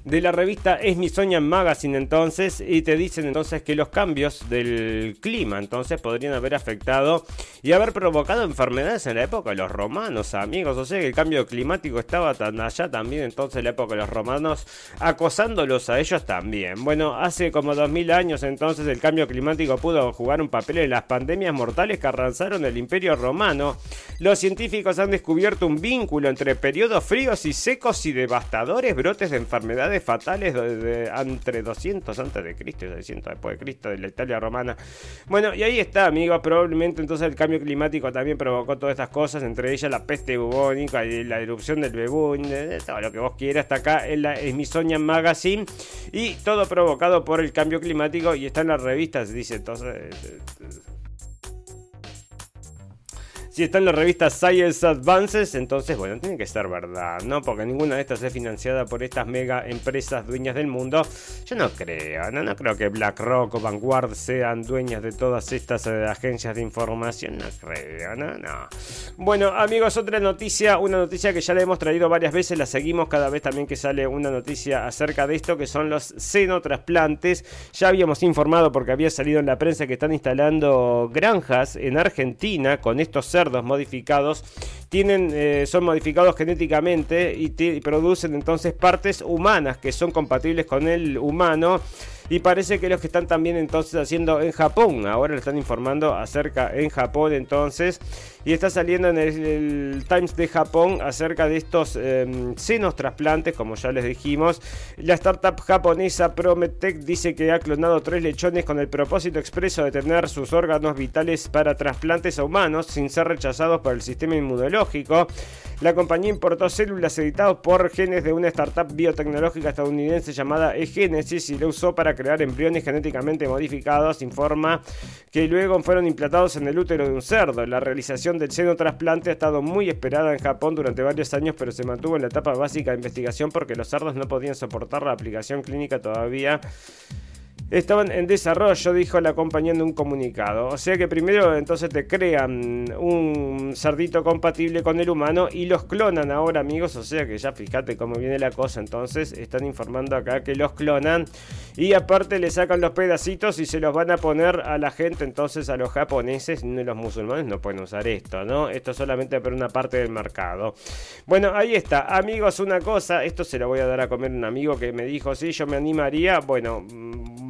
de la revista Smithsonian Magazine entonces y te dicen entonces que los cambios del clima entonces podrían haber afectado y haber provocado enfermedades en la época de los romanos amigos. O sea que el cambio climático estaba tan allá también entonces en la época de los romanos acosándolos a ellos también. Bueno hace como 2000 años entonces el cambio climático pudo jugar un papel en las pandemias mortales que arrasaron el imperio romano. Los científicos han descubierto un vínculo entre periodos fríos y secos y devastadores brotes de enfermedades fatales entre 200 antes de Cristo y 600 después de Cristo de la Italia romana. Bueno, y ahí está, amigos. Probablemente entonces el cambio climático también provocó todas estas cosas, entre ellas la peste bubónica y la erupción del bebún, todo lo que vos quieras. Está acá en la Smithsonian Magazine y todo provocado por el cambio climático y está en las revistas, dice entonces si está en la revista Science Advances, entonces, bueno, tiene que ser verdad, ¿no? Porque ninguna de estas es financiada por estas mega empresas dueñas del mundo. Yo no creo, no, no creo que BlackRock o Vanguard sean dueñas de todas estas eh, agencias de información. No creo, no, no. Bueno, amigos, otra noticia, una noticia que ya le hemos traído varias veces, la seguimos cada vez también que sale una noticia acerca de esto, que son los senotrasplantes. Ya habíamos informado porque había salido en la prensa que están instalando granjas en Argentina con estos modificados eh, son modificados genéticamente y, producen entonces partes humanas que son compatibles con el humano y parece que los que están también entonces haciendo en Japón, ahora lo están informando acerca en Japón entonces, y está saliendo en el, Times de Japón acerca de estos em, senos trasplantes, como ya les dijimos. La startup japonesa Prometech dice que ha clonado tres lechones con el propósito expreso de tener sus órganos vitales para trasplantes a humanos sin ser rechazados por el sistema inmunológico. La compañía importó células editadas por genes de una startup biotecnológica estadounidense llamada eGenesis y la usó para crear embriones genéticamente modificados, informa que luego fueron implantados en el útero de un cerdo. La realización del seno trasplante ha estado muy esperada en Japón durante varios años, pero se mantuvo en la etapa básica de investigación porque los cerdos no podían soportar la aplicación clínica todavía estaban en desarrollo, dijo la compañía en un comunicado. O sea que primero entonces te crean un cerdito compatible con el humano y los clonan ahora, amigos. O sea que ya fíjate cómo viene la cosa. Entonces están informando acá que los clonan y aparte le sacan los pedacitos y se los van a poner a la gente. Entonces a los japoneses, los musulmanes no pueden usar esto, ¿no? Esto solamente para una parte del mercado. Bueno, ahí está, amigos. Una cosa, esto se lo voy a dar a comer a un amigo que me dijo, sí, yo me animaría. Bueno,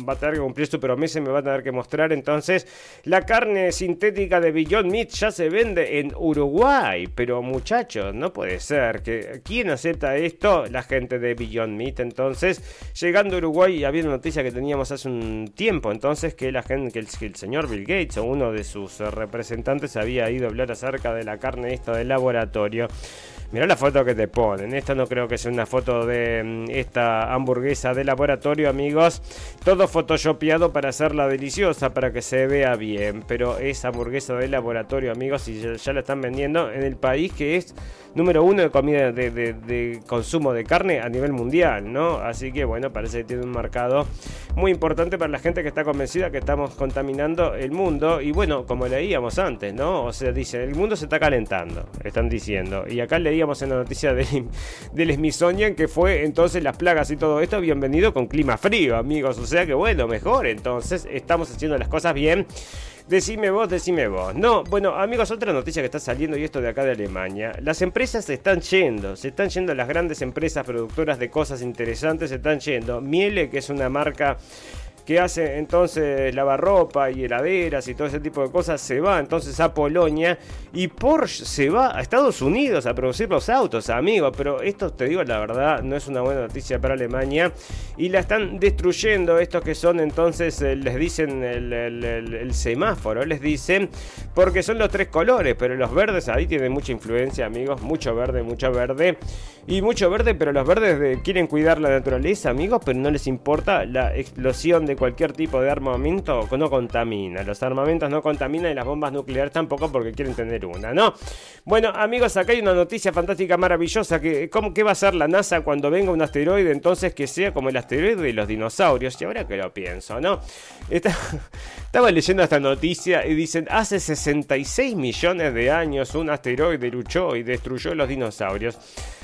va a tener que cumplir su promesa y me va a tener que mostrar. Entonces, la carne sintética de Beyond Meat ya se vende en Uruguay. Pero muchachos, no puede ser. que ¿Quién acepta esto? La gente de Beyond Meat. Entonces, llegando a Uruguay, había una noticia que teníamos hace un tiempo. Entonces, que la gente, que el, señor Bill Gates o uno de sus representantes había ido a hablar acerca de la carne esta del laboratorio. Mirá la foto que te ponen. Esta no creo que sea una foto de mm, esta hamburguesa de laboratorio, amigos. Todo photoshopeado para hacerla deliciosa, para que se vea bien. Pero es hamburguesa de laboratorio, amigos, y ya la están vendiendo en el país que es número uno de comida de, consumo de carne a nivel mundial, ¿no? Así que bueno, parece que tiene un mercado muy importante para la gente que está convencida que estamos contaminando el mundo. Y bueno, como leíamos antes, ¿no? O sea, dice, el mundo se está calentando, están diciendo. Y acá leíamos en la noticia de, del Smithsonian que fue entonces las plagas y todo esto, bienvenido con clima frío, amigos. O sea que bueno, mejor. Entonces, estamos haciendo las cosas bien. Decime vos, decime vos. No, bueno, amigos, otra noticia que está saliendo y esto de acá de Alemania. Las empresas se están yendo, se están yendo las grandes empresas productoras de cosas interesantes, se están yendo. Miele, que es una marca que hace entonces lavarropa y heladeras y todo ese tipo de cosas, se va entonces a Polonia y Porsche se va a Estados Unidos a producir los autos, amigos. Pero esto te digo la verdad, no es una buena noticia para Alemania y la están destruyendo estos que son entonces, eh, les dicen el, semáforo, les dicen, porque son los tres colores, pero los verdes ahí tienen mucha influencia, amigos, mucho verde, mucho verde y mucho verde, pero los verdes quieren cuidar la naturaleza, amigos, pero no les importa la explosión de cualquier tipo de armamento no contamina. Los armamentos no contaminan y las bombas nucleares tampoco porque quieren tener una, ¿no? Bueno, amigos, acá hay una noticia fantástica, maravillosa. Que, ¿cómo, ¿Qué va a hacer la NASA cuando venga un asteroide? Entonces que sea como el asteroide de los dinosaurios. Y ahora que lo pienso, ¿no? estaba leyendo esta noticia y dicen, hace 66 millones de años un asteroide luchó y destruyó los dinosaurios.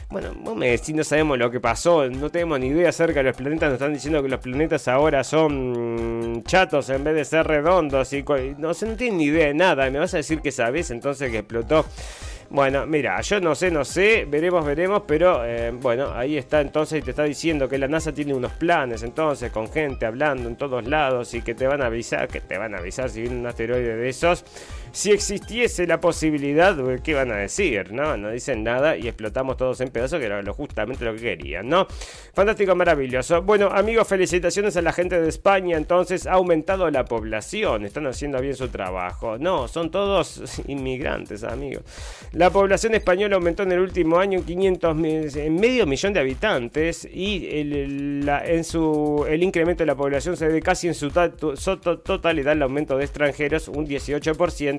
Bueno, vos me decís, no sabemos lo que pasó, no tenemos ni idea acerca de los planetas, nos están diciendo que los planetas ahora son chatos en vez de ser redondos y no, se no tienen ni idea de nada, me vas a decir que sabes entonces que explotó bueno, mira, yo no sé, no sé, veremos, veremos, pero eh, bueno, ahí está entonces y te está diciendo que la NASA tiene unos planes entonces con gente hablando en todos lados y que te van a avisar, que te van a avisar si viene un asteroide de esos. Si existiese la posibilidad, ¿qué van a decir? No, no dicen nada y explotamos todos en pedazos, que era justamente lo que querían, ¿no? Fantástico, maravilloso. Bueno, amigos, felicitaciones a la gente de España, entonces ha aumentado la población, están haciendo bien su trabajo. No, son todos inmigrantes, amigos. La población española aumentó en el último año en 500, en medio millón de habitantes y el, en su, el incremento de la población se debe casi en su, totalidad al aumento de extranjeros, un 18%.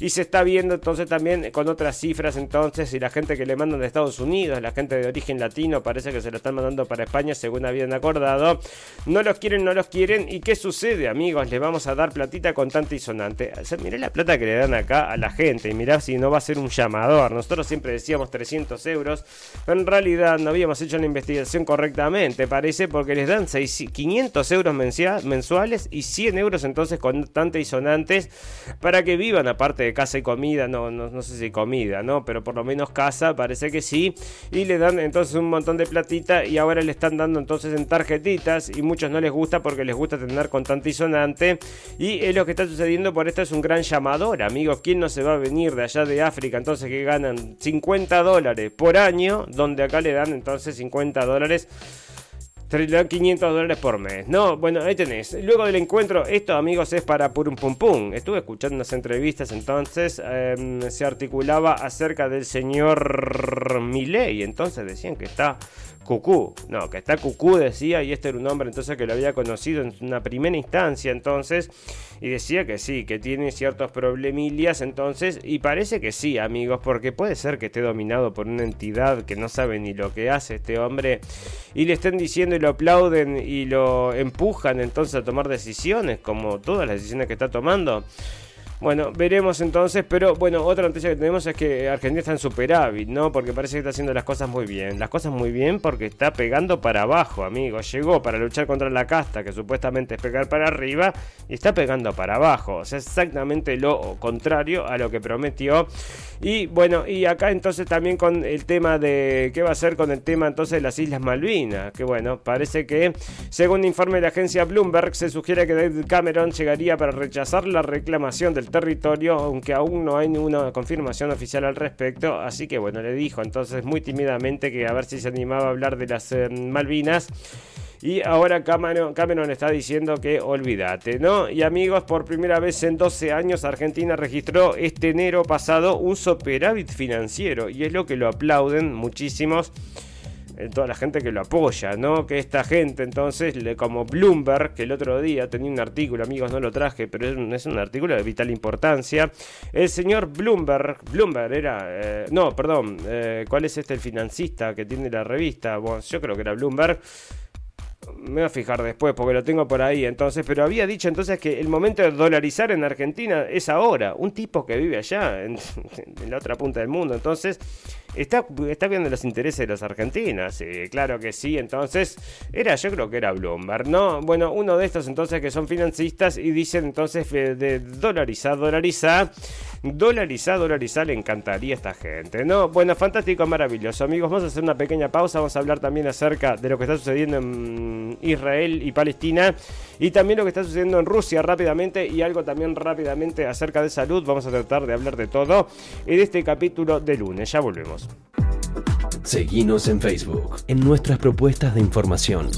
Y se está viendo entonces también con otras cifras entonces y la gente que le mandan de Estados Unidos, la gente de origen latino parece que se lo están mandando para España según habían acordado. No los quieren, no los quieren. ¿Y qué sucede amigos? Les vamos a dar platita contante y sonante. O mirá la plata que le dan acá a la gente y mirá si no va a ser un llamador. Nosotros siempre decíamos 300 euros, en realidad no habíamos hecho la investigación correctamente, parece, porque les dan 500 euros mensuales y 100 euros entonces contantes y sonantes para que vivan aparte de casa y comida, no, no, no sé si comida, ¿no? Pero por lo menos casa, parece que sí. Y le dan entonces un montón de platita y ahora le están dando entonces en tarjetitas y muchos no les gusta porque les gusta tener contante y sonante. Y es lo que está sucediendo por esto es un gran llamador, amigos. ¿Quién no se va a venir de allá de África entonces que ganan 50 dólares por año? Donde acá le dan entonces 50 dólares 500 dólares por mes. No, bueno, ahí tenés. Luego del encuentro, esto, amigos, es para Purum Pum Pum. Estuve escuchando unas entrevistas entonces. Em, se articulaba acerca del señor Milei. Entonces decían que está Cucú. No, que está Cucú decía, y este era un hombre entonces que lo había conocido en una primera instancia entonces, y decía que sí, que tiene ciertos problemillas entonces, y parece que sí, amigos, porque puede ser que esté dominado por una entidad que no sabe ni lo que hace este hombre, y le estén diciendo y lo aplauden y lo empujan entonces a tomar decisiones, como todas las decisiones que está tomando. Bueno, veremos entonces, pero bueno, otra noticia que tenemos es que Argentina está en superávit, ¿no? Porque parece que está haciendo las cosas muy bien. Las cosas muy bien porque está pegando para abajo, amigos. Llegó para luchar contra la casta, que supuestamente es pegar para arriba, y está pegando para abajo. O sea, exactamente lo contrario a lo que prometió. Y bueno, y acá entonces también con el tema de qué va a hacer con el tema entonces de las Islas Malvinas. Que bueno, parece que según informe de la agencia Bloomberg, se sugiere que David Cameron llegaría para rechazar la reclamación del territorio, aunque aún no hay ninguna confirmación oficial al respecto. Así que bueno, le dijo entonces muy tímidamente que a ver si se animaba a hablar de las eh, Malvinas. Y ahora Cameron, Cameron, está diciendo que olvídate, ¿no? Y amigos, por primera vez en 12 años Argentina registró este enero pasado un superávit financiero. Y es lo que lo aplauden muchísimos eh, toda la gente que lo apoya, ¿no? Que esta gente, entonces, como Bloomberg, que el otro día tenía un artículo, amigos, no lo traje, pero es un, es un artículo de vital importancia. El señor Bloomberg, Bloomberg era, eh, no, perdón, eh, ¿cuál es este el financista que tiene la revista? Bueno, yo creo que era Bloomberg me voy a fijar después porque lo tengo por ahí entonces, pero había dicho entonces que el momento de dolarizar en Argentina es ahora, un tipo que vive allá, en, en, la otra punta del mundo, entonces está, viendo los intereses de los argentinos. claro que sí, entonces era, yo creo que era Bloomberg, ¿no? Bueno, uno de estos entonces que son financistas y dicen entonces de dolarizar, dolarizar, dolarizar, dolarizar, le encantaría a esta gente, ¿no? Bueno, fantástico, maravilloso. Amigos, vamos a hacer una pequeña pausa, vamos a hablar también acerca de lo que está sucediendo en Israel y Palestina y también lo que está sucediendo en Rusia rápidamente y algo también rápidamente acerca de salud. Vamos a tratar de hablar de todo en este capítulo de lunes. Ya volvemos.
Seguimos en Facebook, en nuestras propuestas de información.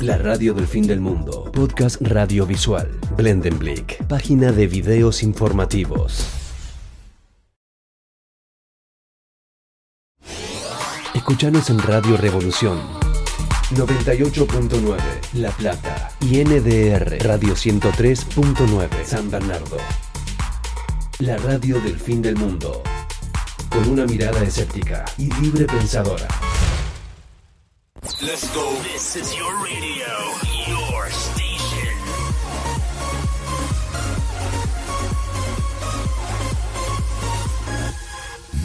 La radio del fin del mundo, podcast radiovisual, Blendenblick, página de videos informativos. Escuchanos en Radio Revolución. 98.9 La Plata. Y NDR Radio 103.9 San Bernardo. La radio del fin del mundo con una mirada escéptica y libre pensadora. Let's go. This is your radio, your station.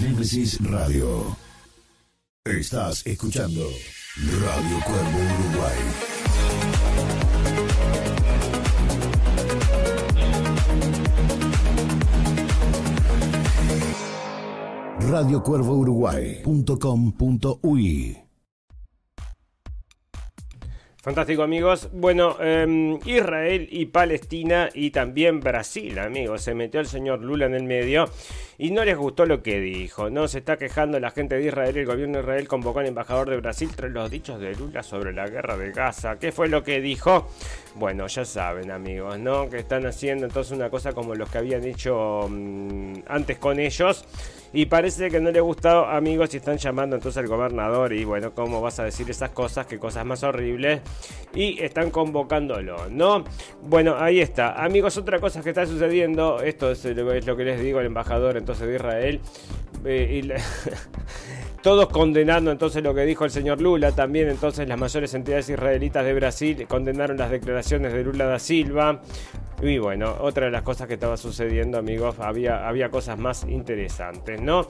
Nemesis Radio. Estás escuchando Radio Cuervo Uruguay. radiocuervouruguay.com.uy
Fantástico amigos. Bueno, em, Israel y Palestina y también Brasil, amigos. Se metió el señor Lula en el medio y no les gustó lo que dijo. No se está quejando la gente de Israel. El gobierno de Israel convocó al embajador de Brasil tras los dichos de Lula sobre la guerra de Gaza. ¿Qué fue lo que dijo? Bueno, ya saben amigos, ¿no? Que están haciendo entonces una cosa como los que habían hecho mm, antes con ellos y parece que no le gustado, amigos, y están llamando entonces al gobernador. Y bueno, ¿cómo vas a decir esas cosas? Qué cosas más horribles. Y están convocándolo, ¿no? Bueno, ahí está. Amigos, otra cosa que está sucediendo. Esto es lo que les digo al embajador entonces de Israel. Eh, y todos condenando entonces lo que dijo el señor Lula. También entonces las mayores entidades israelitas de Brasil condenaron las declaraciones de Lula da Silva. Y bueno, otra de las cosas que estaba sucediendo, amigos, había, había cosas más interesantes, ¿no?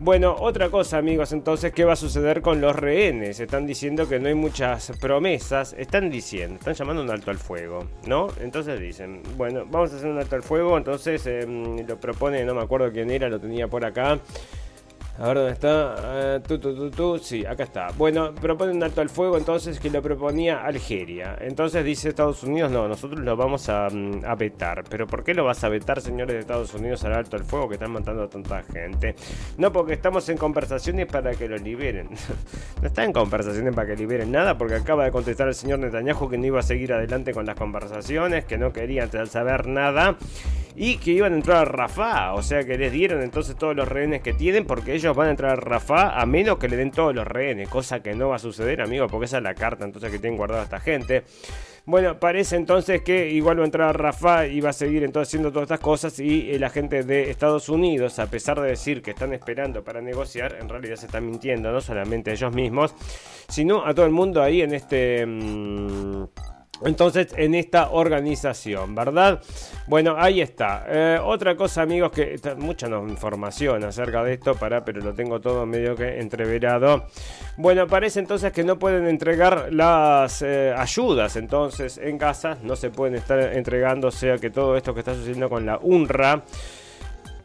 Bueno, otra cosa, amigos, entonces, ¿qué va a suceder con los rehenes? Están diciendo que no hay muchas promesas. Están diciendo, están llamando un alto al fuego, ¿no? Entonces dicen, bueno, vamos a hacer un alto al fuego. Entonces em, lo propone, no me acuerdo quién era, lo tenía por acá. A ver dónde está. Uh, tu, tu, tu, sí, acá está. Bueno, propone un alto al fuego entonces que lo proponía Algeria. Entonces dice Estados Unidos, no, nosotros lo vamos a, mm, a, vetar. Pero ¿por qué lo vas a vetar, señores de Estados Unidos, al alto al fuego que están matando a tanta gente? No, porque estamos en conversaciones para que lo liberen. no está en conversaciones para que liberen nada, porque acaba de contestar el señor Netanyahu que no iba a seguir adelante con las conversaciones, que no querían saber nada y que iban a entrar a Rafa. O sea que les dieron entonces todos los rehenes que tienen porque ellos van a entrar a Rafa a menos que le den todos los rehenes, cosa que no va a suceder, amigo, porque esa es la carta entonces que tienen guardada esta gente. Bueno, parece entonces que igual va a entrar Rafa y va a seguir entonces haciendo todas estas cosas y la gente de Estados Unidos, a pesar de decir que están esperando para negociar, en realidad se están mintiendo, no solamente ellos mismos, sino a todo el mundo ahí en este... Mmm, entonces, en esta organización, ¿verdad? Bueno, ahí está. Eh, otra cosa, amigos, que mucha información acerca de esto, pero lo tengo todo medio que entreverado. Bueno, parece entonces que no pueden entregar las eh, ayudas, entonces, en casa, no se pueden estar entregando, o sea que todo esto que está sucediendo con la UNRWA.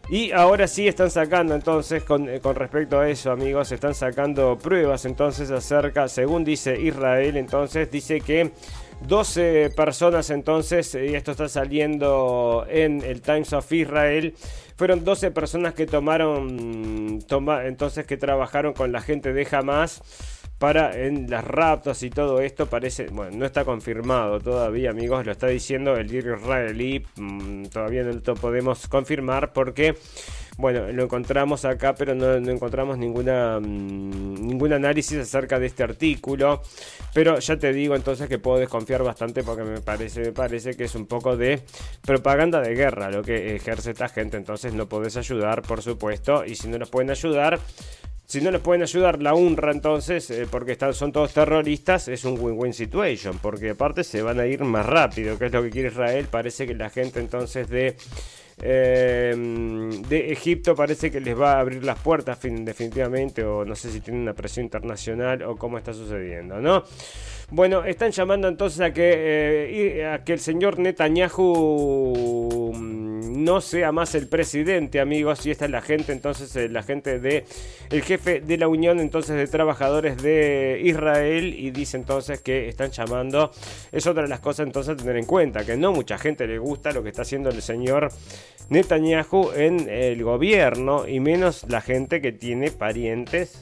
Y ahora sí están sacando entonces, con, eh, con, respecto a eso amigos, están sacando pruebas entonces acerca, según dice Israel, entonces dice que 12 personas entonces, y esto está saliendo en el Times of Israel, fueron 12 personas que tomaron, entonces que trabajaron con la gente de Hamas para en las raptos y todo esto parece, bueno, no está confirmado todavía, amigos, lo está diciendo el diario israelí, mm, todavía no lo podemos confirmar porque bueno, lo encontramos acá, pero no, encontramos ninguna, mm, ningún análisis acerca de este artículo. Pero ya te digo entonces que puedo desconfiar bastante porque me parece, me parece que es un poco de propaganda de guerra lo que ejerce esta gente. Entonces no podés ayudar, por supuesto. Y si no nos pueden ayudar, si no les pueden ayudar la UNRWA entonces, eh, porque están, son todos terroristas, es un win-win situation, porque aparte se van a ir más rápido, que es lo que quiere Israel. Parece que la gente entonces de em, de Egipto parece que les va a abrir las puertas definitivamente, o no sé si tiene una presión internacional o cómo está sucediendo, ¿no? Bueno, están llamando entonces a que, eh, a que el señor Netanyahu mm, no sea más el presidente, amigos. Y esta es la gente, entonces, eh, la gente de el jefe de la Unión entonces de Trabajadores de Israel. Y dice entonces que están llamando. Es otra de las cosas entonces a tener en cuenta, que no mucha gente le gusta lo que está haciendo el señor Netanyahu en el gobierno. Y menos la gente que tiene parientes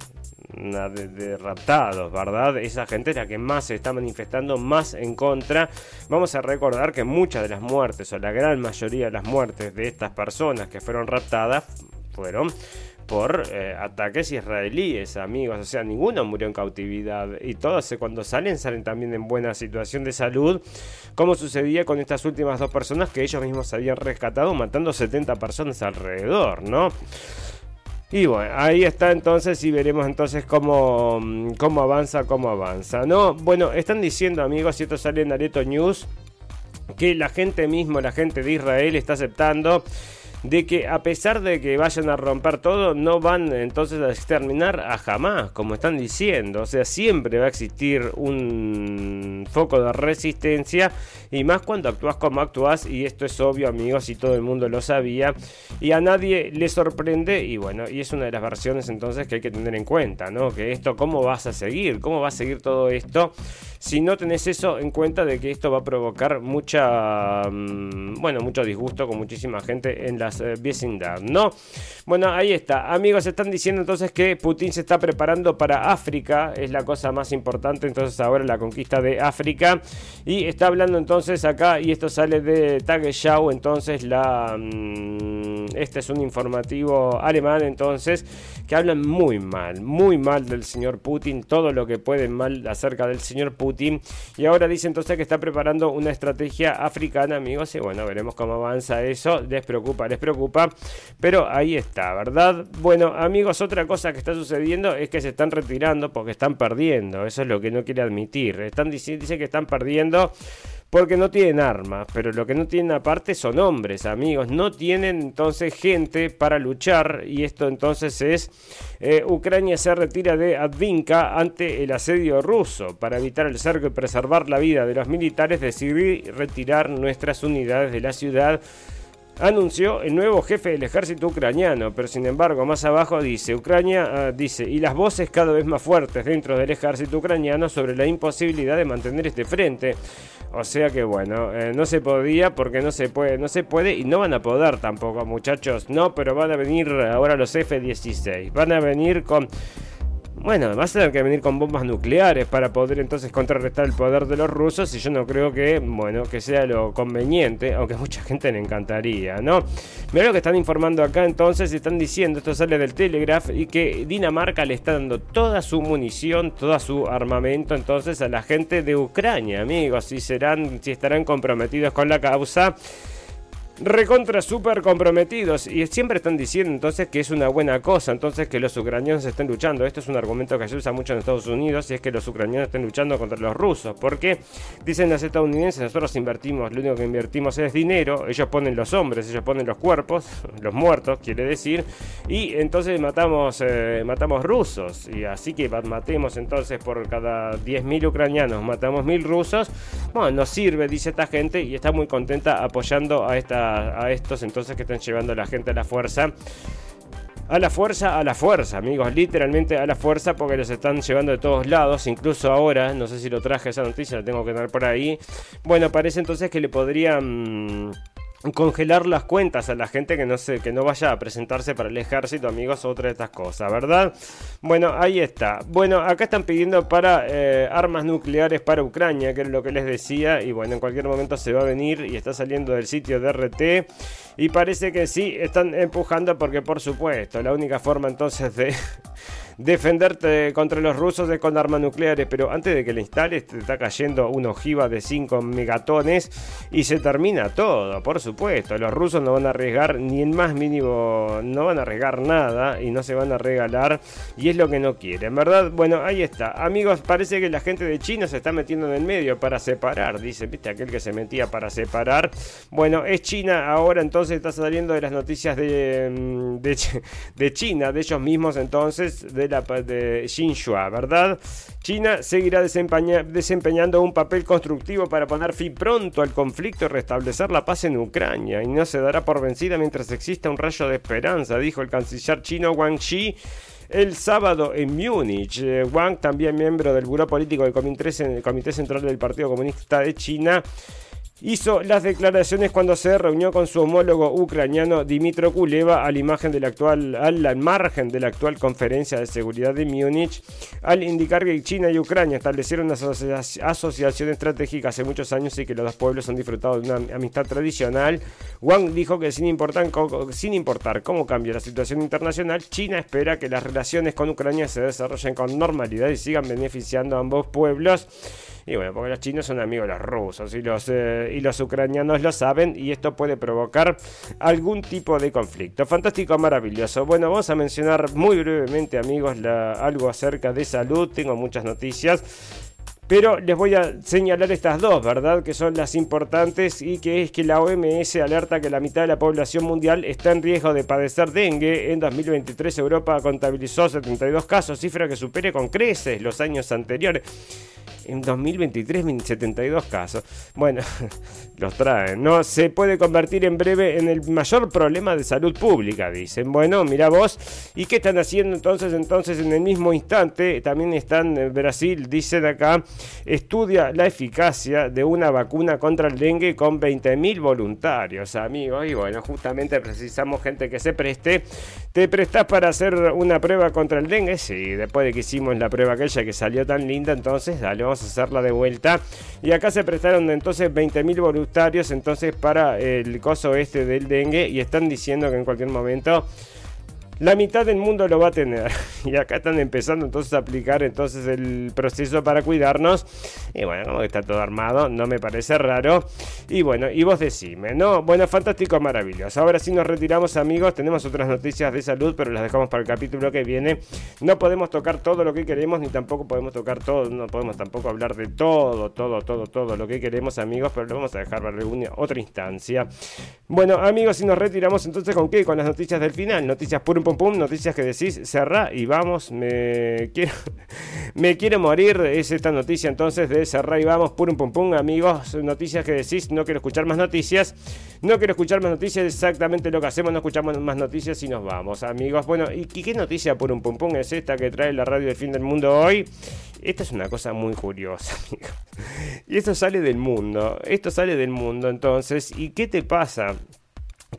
de, raptados, ¿verdad? Esa gente es la que más se está manifestando, más en contra. Vamos a recordar que muchas de las muertes, o la gran mayoría de las muertes de estas personas que fueron raptadas, fueron por eh, ataques israelíes, amigos. O sea, ninguno murió en cautividad. Y todos eh, cuando salen, salen también en buena situación de salud. Como sucedía con estas últimas dos personas que ellos mismos habían rescatado, matando 70 personas alrededor, ¿no? Y bueno, ahí está entonces y veremos entonces cómo, mm, cómo avanza, cómo avanza. No, bueno, están diciendo amigos, y esto sale en Areto News, que la gente mismo, la gente de Israel está aceptando de que a pesar de que vayan a romper todo, no van entonces a exterminar a jamás, como están diciendo. O sea, siempre va a existir un foco de resistencia y más cuando actúas como actúas y esto es obvio amigos y todo el mundo lo sabía y a nadie le sorprende y bueno, y es una de las versiones entonces que hay que tener en cuenta, ¿no? Que esto, ¿cómo vas a seguir? ¿Cómo va a seguir todo esto? Si no tenés eso en cuenta de que esto va a provocar mucha, mm, bueno, mucho disgusto con muchísima gente en las eh, vecindad, ¿no? Bueno, ahí está. Amigos, están diciendo entonces que Putin se está preparando para África, es la cosa más importante entonces ahora la conquista de África y está hablando entonces acá y esto sale de Tagesschau, entonces la mm, este es un informativo alemán entonces que hablan muy mal, muy mal del señor Putin, todo lo que pueden mal acerca del señor Putin. Y ahora dice entonces que está preparando una estrategia africana, amigos. Y bueno, veremos cómo avanza eso. Les preocupa, les preocupa. Pero ahí está, ¿verdad? Bueno, amigos, otra cosa que está sucediendo es que se están retirando porque están perdiendo. Eso es lo que no quiere admitir. Están diciendo, dice que están perdiendo porque no tienen armas, pero lo que no tienen aparte son hombres, amigos. No tienen entonces gente para luchar y esto entonces es eh, Ucrania se retira de Advinka ante el asedio ruso. Para evitar el cerco y preservar la vida de los militares decidí retirar nuestras unidades de la ciudad anunció el nuevo jefe del ejército ucraniano, pero sin embargo más abajo dice, Ucrania ah, dice, y las voces cada vez más fuertes dentro del ejército ucraniano sobre la imposibilidad de mantener este frente. O sea que bueno, eh, no se podía porque no se puede, no se puede y no van a poder tampoco muchachos, no, pero van a venir ahora los F-16, van a venir con bueno, vas a tener que venir con bombas nucleares para poder entonces contrarrestar el poder de los rusos y yo no creo que, bueno, que sea lo conveniente, aunque a mucha gente le encantaría, ¿no? Mira lo que están informando acá entonces, están diciendo, esto sale del Telegraph, y que Dinamarca le está dando toda su munición, todo su armamento entonces a la gente de Ucrania, amigos, si serán, si estarán comprometidos con la causa recontra súper comprometidos y siempre están diciendo entonces que es una buena cosa, entonces que los ucranianos estén luchando. Esto es un argumento que se usa mucho en Estados Unidos y es que los ucranianos estén luchando contra los rusos. Porque dicen los estadounidenses, nosotros invertimos, lo único que invertimos es dinero, ellos ponen los hombres, ellos ponen los cuerpos, los muertos, quiere decir, y entonces matamos, eh, matamos rusos. Y así que matemos entonces por cada 10.000 ucranianos, matamos 1.000 rusos. Bueno, nos sirve, dice esta gente, y está muy contenta apoyando a esta a, estos entonces que están llevando a la gente a la fuerza a la fuerza, a la fuerza, amigos, literalmente a la fuerza porque los están llevando de todos lados, incluso ahora, no sé si lo traje esa noticia, la tengo que dar por ahí. Bueno, parece entonces que le podrían congelar las cuentas a la gente que no se, que no vaya a presentarse para el ejército, amigos, otra de estas cosas, ¿verdad? Bueno, ahí está. Bueno, acá están pidiendo para eh, armas nucleares para Ucrania, que es lo que les decía, y bueno, en cualquier momento se va a venir y está saliendo del sitio de RT y parece que sí están empujando porque por supuesto, la única forma entonces de defenderte contra los rusos es con armas nucleares, pero antes de que la instales te está cayendo una ojiva de 5 megatones y se termina todo, por supuesto. Los rusos no van a arriesgar ni en más mínimo, no van a arriesgar nada y no se van a regalar y es lo que no quieren, ¿verdad? Bueno, ahí está. Amigos, parece que la gente de China se está metiendo en el medio para separar, dice, viste, aquel que se metía para separar. Bueno, es China ahora, entonces está saliendo de las noticias de, mm, de, China, de ellos mismos entonces, la de Xinhua, ¿verdad? China seguirá desempeñando un papel constructivo para poner fin pronto al conflicto y restablecer la paz en Ucrania y no se dará por vencida mientras exista un rayo de esperanza, dijo el canciller chino Wang Xi el sábado en Múnich. Eh, Wang, también miembro del Buró Político del Comité Central del Partido Comunista de China, hizo las declaraciones cuando se reunió con su homólogo ucraniano Dimitro Kuleva al, margen de la actual conferencia de seguridad de Múnich, al indicar que China y Ucrania establecieron una asociación estratégica hace muchos años y que los dos pueblos han disfrutado de una amistad tradicional. Wang dijo que sin importar, sin importar cómo cambie la situación internacional, China espera que las relaciones con Ucrania se desarrollen con normalidad y sigan beneficiando a ambos pueblos. Y bueno, porque los chinos son amigos de los rusos y los, eh, y los ucranianos lo saben y esto puede provocar algún tipo de conflicto. Fantástico, maravilloso. Bueno, vamos a mencionar muy brevemente, amigos, algo acerca de salud. Tengo muchas noticias. Pero les voy a señalar estas dos, ¿verdad? Que son las importantes y que es que la OMS alerta que la mitad de la población mundial está en riesgo de padecer dengue. En 2023 Europa contabilizó 72 casos, cifra que supere con creces los años anteriores en 2023 72 casos. Bueno, los traen. No se puede convertir en breve en el mayor problema de salud pública, dicen. Bueno, mira vos. ¿Y qué están haciendo entonces? Entonces, en el mismo instante, también están en Brasil, dicen acá, estudia la eficacia de una vacuna contra el dengue con 20.000 voluntarios, amigos. Y bueno, justamente precisamos gente que se preste. ¿Te prestás para hacer una prueba contra el dengue? Sí, después de que hicimos la prueba aquella que salió tan linda, entonces dale, a hacerla de vuelta. Y acá se prestaron entonces 20.000 voluntarios entonces para el coso este del dengue y están diciendo que en cualquier momento la mitad del mundo lo va a tener. Y acá están empezando entonces a aplicar entonces el proceso para cuidarnos. Y bueno, como que está todo armado, no me parece raro. Y bueno, y vos decime, ¿no? Bueno, fantástico, maravilloso. Ahora sí nos retiramos, amigos. Tenemos otras noticias de salud, pero las dejamos para el capítulo que viene. No podemos tocar todo lo que queremos, ni tampoco podemos tocar todo, no podemos tampoco hablar de todo, todo, todo, todo lo que queremos, amigos, pero lo vamos a dejar para alguna otra instancia. Bueno, amigos, y nos retiramos entonces con qué? Con las noticias del final. Noticias puro pum pum, noticias que decís, cerrá y vamos, me quiero, me quiero morir, es esta noticia entonces de cerrá y vamos, pum pum pum, amigos, noticias que decís, no quiero escuchar más noticias, no quiero escuchar más noticias, exactamente lo que hacemos, no escuchamos más noticias y nos vamos, amigos. Bueno, ¿y qué noticia pum pum pum es esta que trae la radio del fin del mundo hoy? Esta es una cosa muy curiosa, amigos. Y esto sale del mundo, esto sale del mundo entonces, ¿y qué te pasa?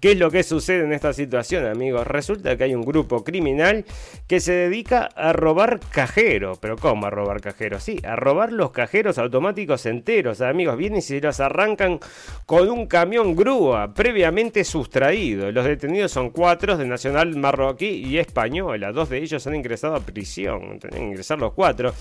¿Qué es lo que sucede en esta situación, amigos? Resulta que hay un grupo criminal que se dedica a robar cajeros. ¿Pero cómo a robar cajeros? Sí, a robar los cajeros automáticos enteros, amigos. Vienen y se los arrancan con un camión grúa previamente sustraído. Los detenidos son cuatro de nacional marroquí y española. Dos de ellos han ingresado a prisión. Tienen que ingresar los cuatro.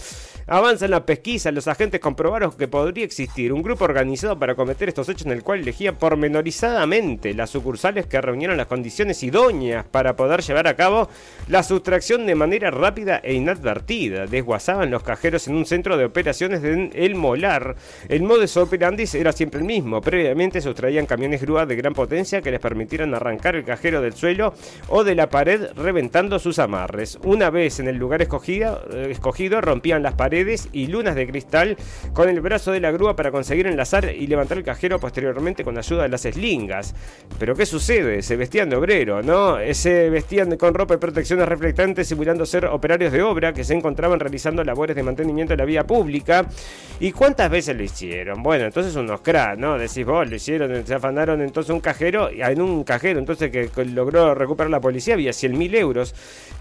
Avanza en la pesquisa. Los agentes comprobaron que podría existir un grupo organizado para cometer estos hechos en el cual elegía pormenorizadamente la sucursal que reunieron las condiciones idóneas para poder llevar a cabo la sustracción de manera rápida e inadvertida. Desguazaban los cajeros en un centro de operaciones de El Molar. El modus operandi era siempre el mismo. Previamente sustraían camiones grúas de gran potencia que les permitieran arrancar el cajero del suelo o de la pared reventando sus amarres. Una vez en el lugar escogido, eh, escogido rompían las paredes y lunas de cristal con el brazo de la grúa para conseguir enlazar y levantar el cajero posteriormente con ayuda de las eslingas. Pero ¿qué sucede? Se vestían de obrero, ¿no? Se vestían con ropa y protecciones reflectantes simulando ser operarios de obra que se encontraban realizando labores de mantenimiento de la vía pública. ¿Y cuántas veces lo hicieron? Bueno, entonces unos cracks, ¿no? Decís vos, lo hicieron, se afanaron entonces un cajero, en un cajero entonces que logró recuperar la policía había 100 mil euros.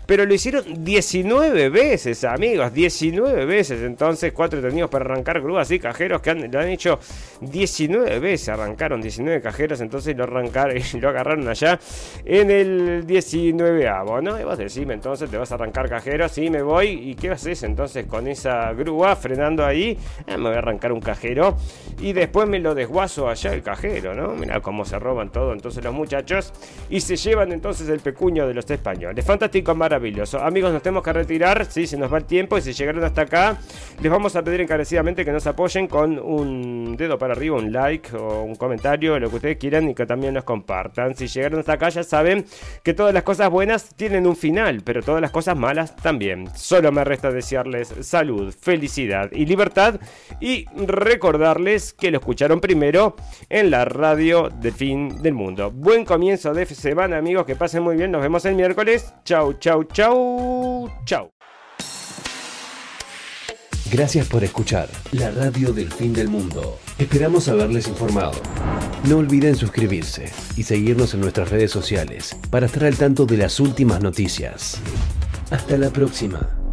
Pero lo hicieron 19 veces, amigos, 19 veces. Entonces, cuatro detenidos para arrancar grúas y cajeros que lo han hecho 19 veces. Arrancaron 19 cajeros, entonces lo arrancaron. lo agarraron allá en el 19avo, ¿no? Y vos decime, entonces te vas a arrancar cajero, sí, me voy. ¿Y qué haces entonces con esa grúa frenando ahí? Ah, me voy a arrancar un cajero y después me lo desguazo allá el cajero, ¿no? Mira cómo se roban todo entonces los muchachos y se llevan entonces el pecuño de los españoles. Fantástico, maravilloso. Amigos, nos tenemos que retirar, sí, se nos va el tiempo y si llegaron hasta acá, les vamos a pedir encarecidamente que nos apoyen con un dedo para arriba, un like o un comentario, lo que ustedes quieran y que también nos compartan. Si llegaron hasta acá ya saben que todas las cosas buenas tienen un final, pero todas las cosas malas también. Solo me resta desearles salud, felicidad y libertad y recordarles que lo escucharon primero en la radio del fin del mundo. Buen comienzo de semana amigos, que pasen muy bien, nos vemos el miércoles. Chau, chau, chau.
Gracias por escuchar la radio del fin del mundo. Esperamos haberles informado. No olviden suscribirse y seguirnos en nuestras redes sociales para estar al tanto de las últimas noticias. Hasta la próxima.